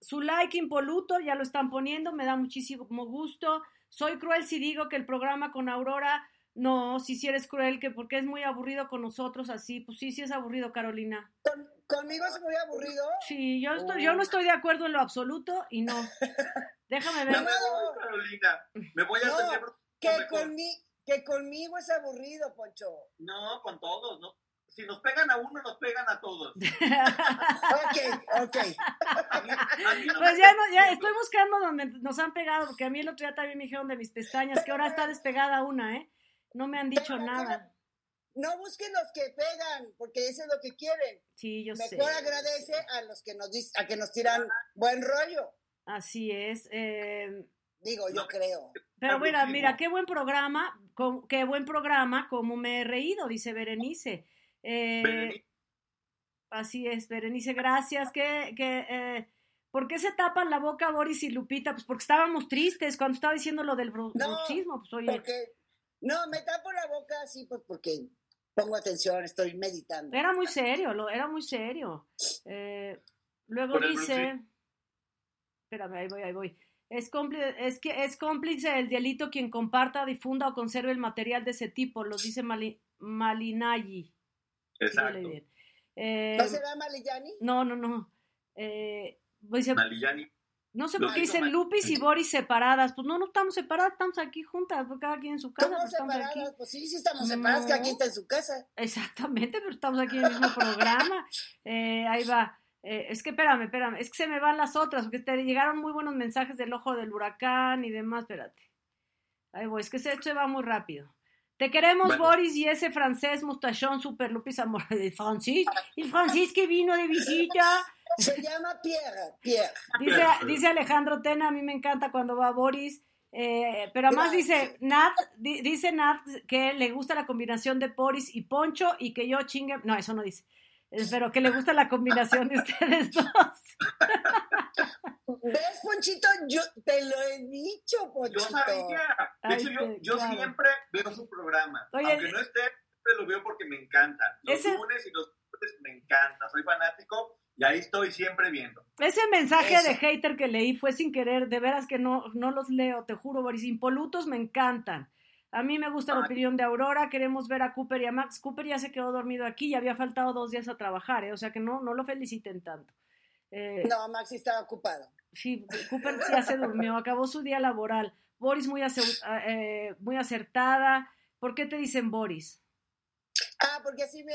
su like impoluto, ya lo están poniendo, me da muchísimo gusto. Soy cruel si digo que el programa con Aurora, no, si sí eres cruel, que porque es muy aburrido con nosotros así, pues sí, sí es aburrido, Carolina. Con- conmigo es muy aburrido. Sí, yo, estoy, yo no estoy de acuerdo en lo absoluto y no. Déjame No ver. me voy, Carolina. Me voy a No, tener Que, conmi- que conmigo es aburrido, Poncho. No, con todos, ¿no? Si nos pegan a uno, nos pegan a todos. Ok, ok. A mí- a mí no Pues ya, no, ya estoy buscando donde nos han pegado, porque a mí el otro día también me dijeron de mis pestañas, que ahora está despegada una, ¿eh? No me han dicho nada. No busquen los que pegan, porque eso es lo que quieren. Sí, yo sé. Mejor agradece a los que nos a que nos tiran buen rollo. Así es. eh, Digo, yo creo. pero mira, mira, qué buen programa, con- qué buen programa, como me he reído, dice Berenice. Eh, Berenice. Así es, Berenice, gracias. Que, que, eh, ¿Por qué se tapan la boca Boris y Lupita? Pues porque estábamos tristes cuando estaba diciendo lo del bru- No, bruxismo. Pues oye, Porque, no, me tapo la boca así pues porque pongo atención, estoy meditando. era muy serio, lo, era muy serio. Eh, luego dice, espérame, ahí voy, ahí voy. Es cómplice, es que es cómplice del delito quien comparta, difunda o conserve el material de ese tipo, lo dice Mali- Malinayi. Exacto. Eh, ¿No será Malillani? no, no, no. Eh, dice, Malillani. No sé por qué dicen Lupis y Boris separadas. Pues no, no estamos separadas, estamos aquí juntas, pues cada quien en su casa. ¿Cómo pues estamos separadas? aquí. Pues sí, sí estamos separadas, cada No. quien está en su casa. Exactamente, pero estamos aquí en el mismo programa. Eh, ahí va. Eh, es que espérame, espérame, es que se me van las otras, porque te llegaron muy buenos mensajes del ojo del huracán y demás, espérate. Ahí voy, es que se- se va muy rápido. Te queremos, Bueno. Boris, y ese francés mustachón, super Lupis Amor. El Francis, el Francis que vino de visita. Se llama Pierre, Pierre. Dice, dice Alejandro Tena, a mí me encanta cuando va Boris, eh, pero además dice Nat, di- dice Nat que le gusta la combinación de Boris y Poncho y que yo chingue, no, eso no dice, Eh, pero que le gusta la combinación de ustedes dos. ¿Ves, Ponchito? Yo te lo he dicho, Yo Ponchito. sabía. De Ay, hecho, yo, yo claro. siempre veo su programa. Oye, Aunque no esté, siempre lo veo porque me encanta. Los Ese- lunes y los lunes me encanta. Soy fanático y ahí estoy siempre viendo. Ese mensaje Eso. de hater que leí fue sin querer, de veras que no, no los leo, te juro, Boris. Impolutos me encantan. A mí me gusta la opinión de Aurora, queremos ver a Cooper y a Max. Cooper ya se quedó dormido aquí y había faltado dos días a trabajar, ¿eh? o sea que no, no lo feliciten tanto. Eh, No, Maxi estaba ocupado. Sí, Cooper ya se durmió, acabó su día laboral. Boris muy, ace- eh, muy acertada. ¿Por qué te dicen Boris? Ah, porque así me,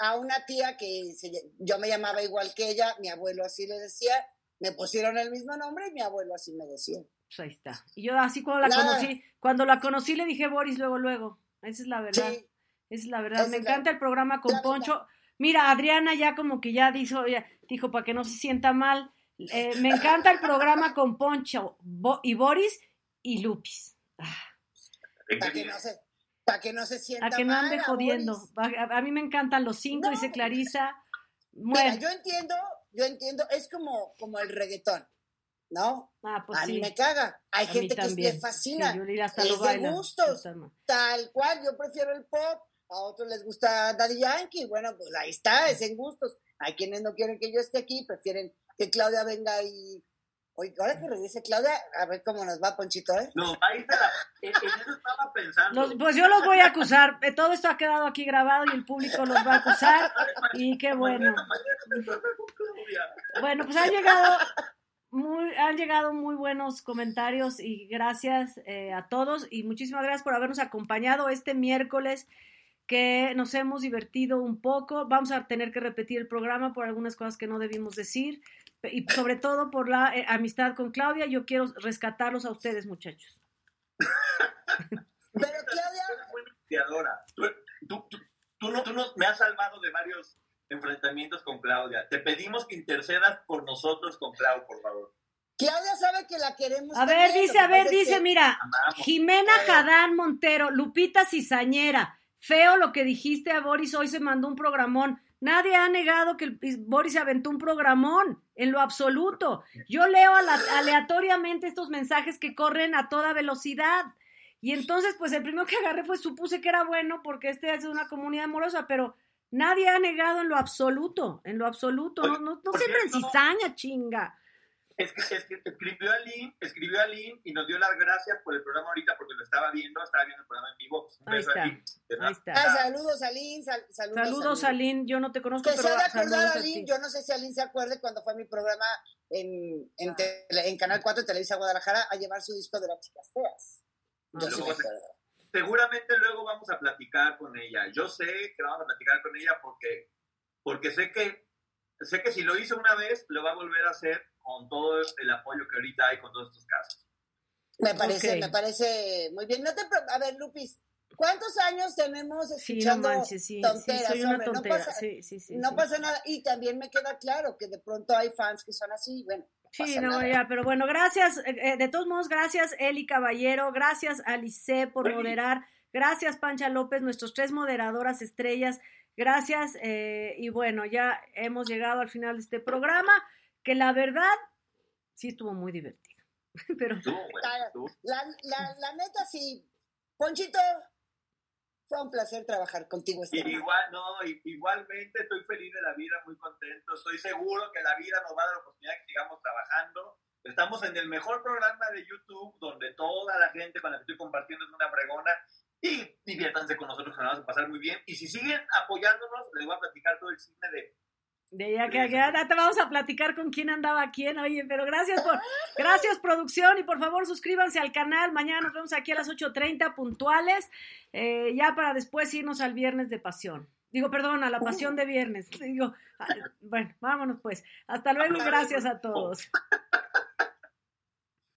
a una tía que se- yo me llamaba igual que ella, mi abuelo así le decía, me pusieron el mismo nombre y mi abuelo así me decía. Pues ahí está. Y yo así cuando la conocí, cuando la conocí le dije Boris luego, luego. Esa es la verdad. Sí. Esa es la verdad. Me encanta el programa con la Poncho. Mira, Adriana ya como que ya dijo, ya dijo para que no se sienta mal. eh, me encanta el programa con Poncho Bo- y Boris y Lupis. Para que no se, para que no se sienta A que no ande jodiendo. A, a mí me encantan los cinco, dice Clarisa. Mira, Bueno, yo entiendo, yo entiendo, es como, como el reggaetón, ¿no? Ah, pues a sí. mí me caga. Hay A gente que le fascina. Sí, Yuri hasta es lo de baila. gustos. Tal cual, yo prefiero el pop, a otros les gusta Daddy Yankee. Bueno, pues ahí está, es en gustos. Hay quienes no quieren que yo esté aquí, prefieren que Claudia venga y. Oye, ahora que regrese Claudia, a ver cómo nos va, Ponchito, ¿eh? No, ahí está. En, en eso estaba pensando. Los- pues yo los voy a acusar. Eh, Todo esto ha quedado aquí grabado y el público los va a acusar. Y qué bueno. Bueno, pues han llegado muy, han llegado muy buenos comentarios y gracias eh, a todos y muchísimas gracias por habernos acompañado este miércoles que nos hemos divertido un poco. Vamos a tener que repetir el programa por algunas cosas que no debimos decir y sobre todo por la eh, amistad con Claudia. Yo quiero rescatarlos a ustedes, muchachos. Pero Claudia. Tú, tú, tú, tú no, tú nos- me has salvado de varios enfrentamientos con Claudia. Te pedimos que intercedas por nosotros con Clau, por favor. Claudia sabe que la queremos. A ver, dice, a ver, dice, que- mira, Jimena Jadán Montero, Lupita Cizañera, feo lo que dijiste a Boris, hoy se mandó un programón. Nadie ha negado que Boris se aventó un programón, en lo absoluto. Yo leo aleatoriamente estos mensajes que corren a toda velocidad. Y entonces, pues el primero que agarré fue supuse que era bueno porque este es una comunidad amorosa, pero nadie ha negado en lo absoluto, en lo absoluto. No, no, no siempre en cizaña, chinga. Es que, es que escribió a Lynn, escribió a Lynn y nos dio las gracias por el programa ahorita porque lo estaba viendo, estaba viendo el programa en vivo. Ahí beso está, a Lynn. ahí está. Ah, saludos a Lynn, sal- saludos, Saludos a Lynn, yo no te conozco, Que se pero ha de acordar yo no sé si a Lynn se acuerde cuando fue mi programa en, en, tele- en Canal 4 de Televisa Guadalajara a llevar su disco de las chicas feas. Yo sí me acuerdo. Seguramente luego vamos a platicar con ella. Yo sé que vamos a platicar con ella porque, porque sé que sé que si lo hizo una vez, lo va a volver a hacer con todo el apoyo que ahorita hay con todos estos casos. Me parece, me parece muy bien. No te a ver, Lupis, ¿cuántos años tenemos Sí, no escuchando manches, sí, sí, tonteras, soy una tontera, no pasa, sí, sí, sí, no sí. pasa nada. Y también me queda claro que de pronto hay fans que son así. Bueno, Sí, no, nada. ya, pero bueno, gracias, eh, eh, de todos modos, gracias Eli Caballero, gracias Alice por moderar, gracias Pancha López, nuestros tres moderadoras estrellas, gracias, eh, y bueno, ya hemos llegado al final de este programa, que la verdad sí estuvo muy divertido, pero La, la, la neta, sí. Ponchito, fue un placer trabajar contigo Y noche. igual, no, igualmente estoy feliz de la vida, muy contento. Estoy seguro que la vida nos va a dar la oportunidad que sigamos trabajando. Estamos en el mejor programa de YouTube, donde toda la gente con la que estoy compartiendo es una fregona. Y diviértanse con nosotros, que nos vamos a pasar muy bien. Y si siguen apoyándonos, les voy a platicar todo el chisme de De ya que, que ahora te vamos a platicar con quién andaba quién, oye, pero gracias por, gracias producción y por favor suscríbanse al canal, mañana nos vemos aquí a las 8.30 puntuales, eh, ya para después irnos al viernes de pasión. Digo, perdón, a la pasión de viernes. Digo, ah, bueno, vámonos pues. Hasta luego gracias a todos.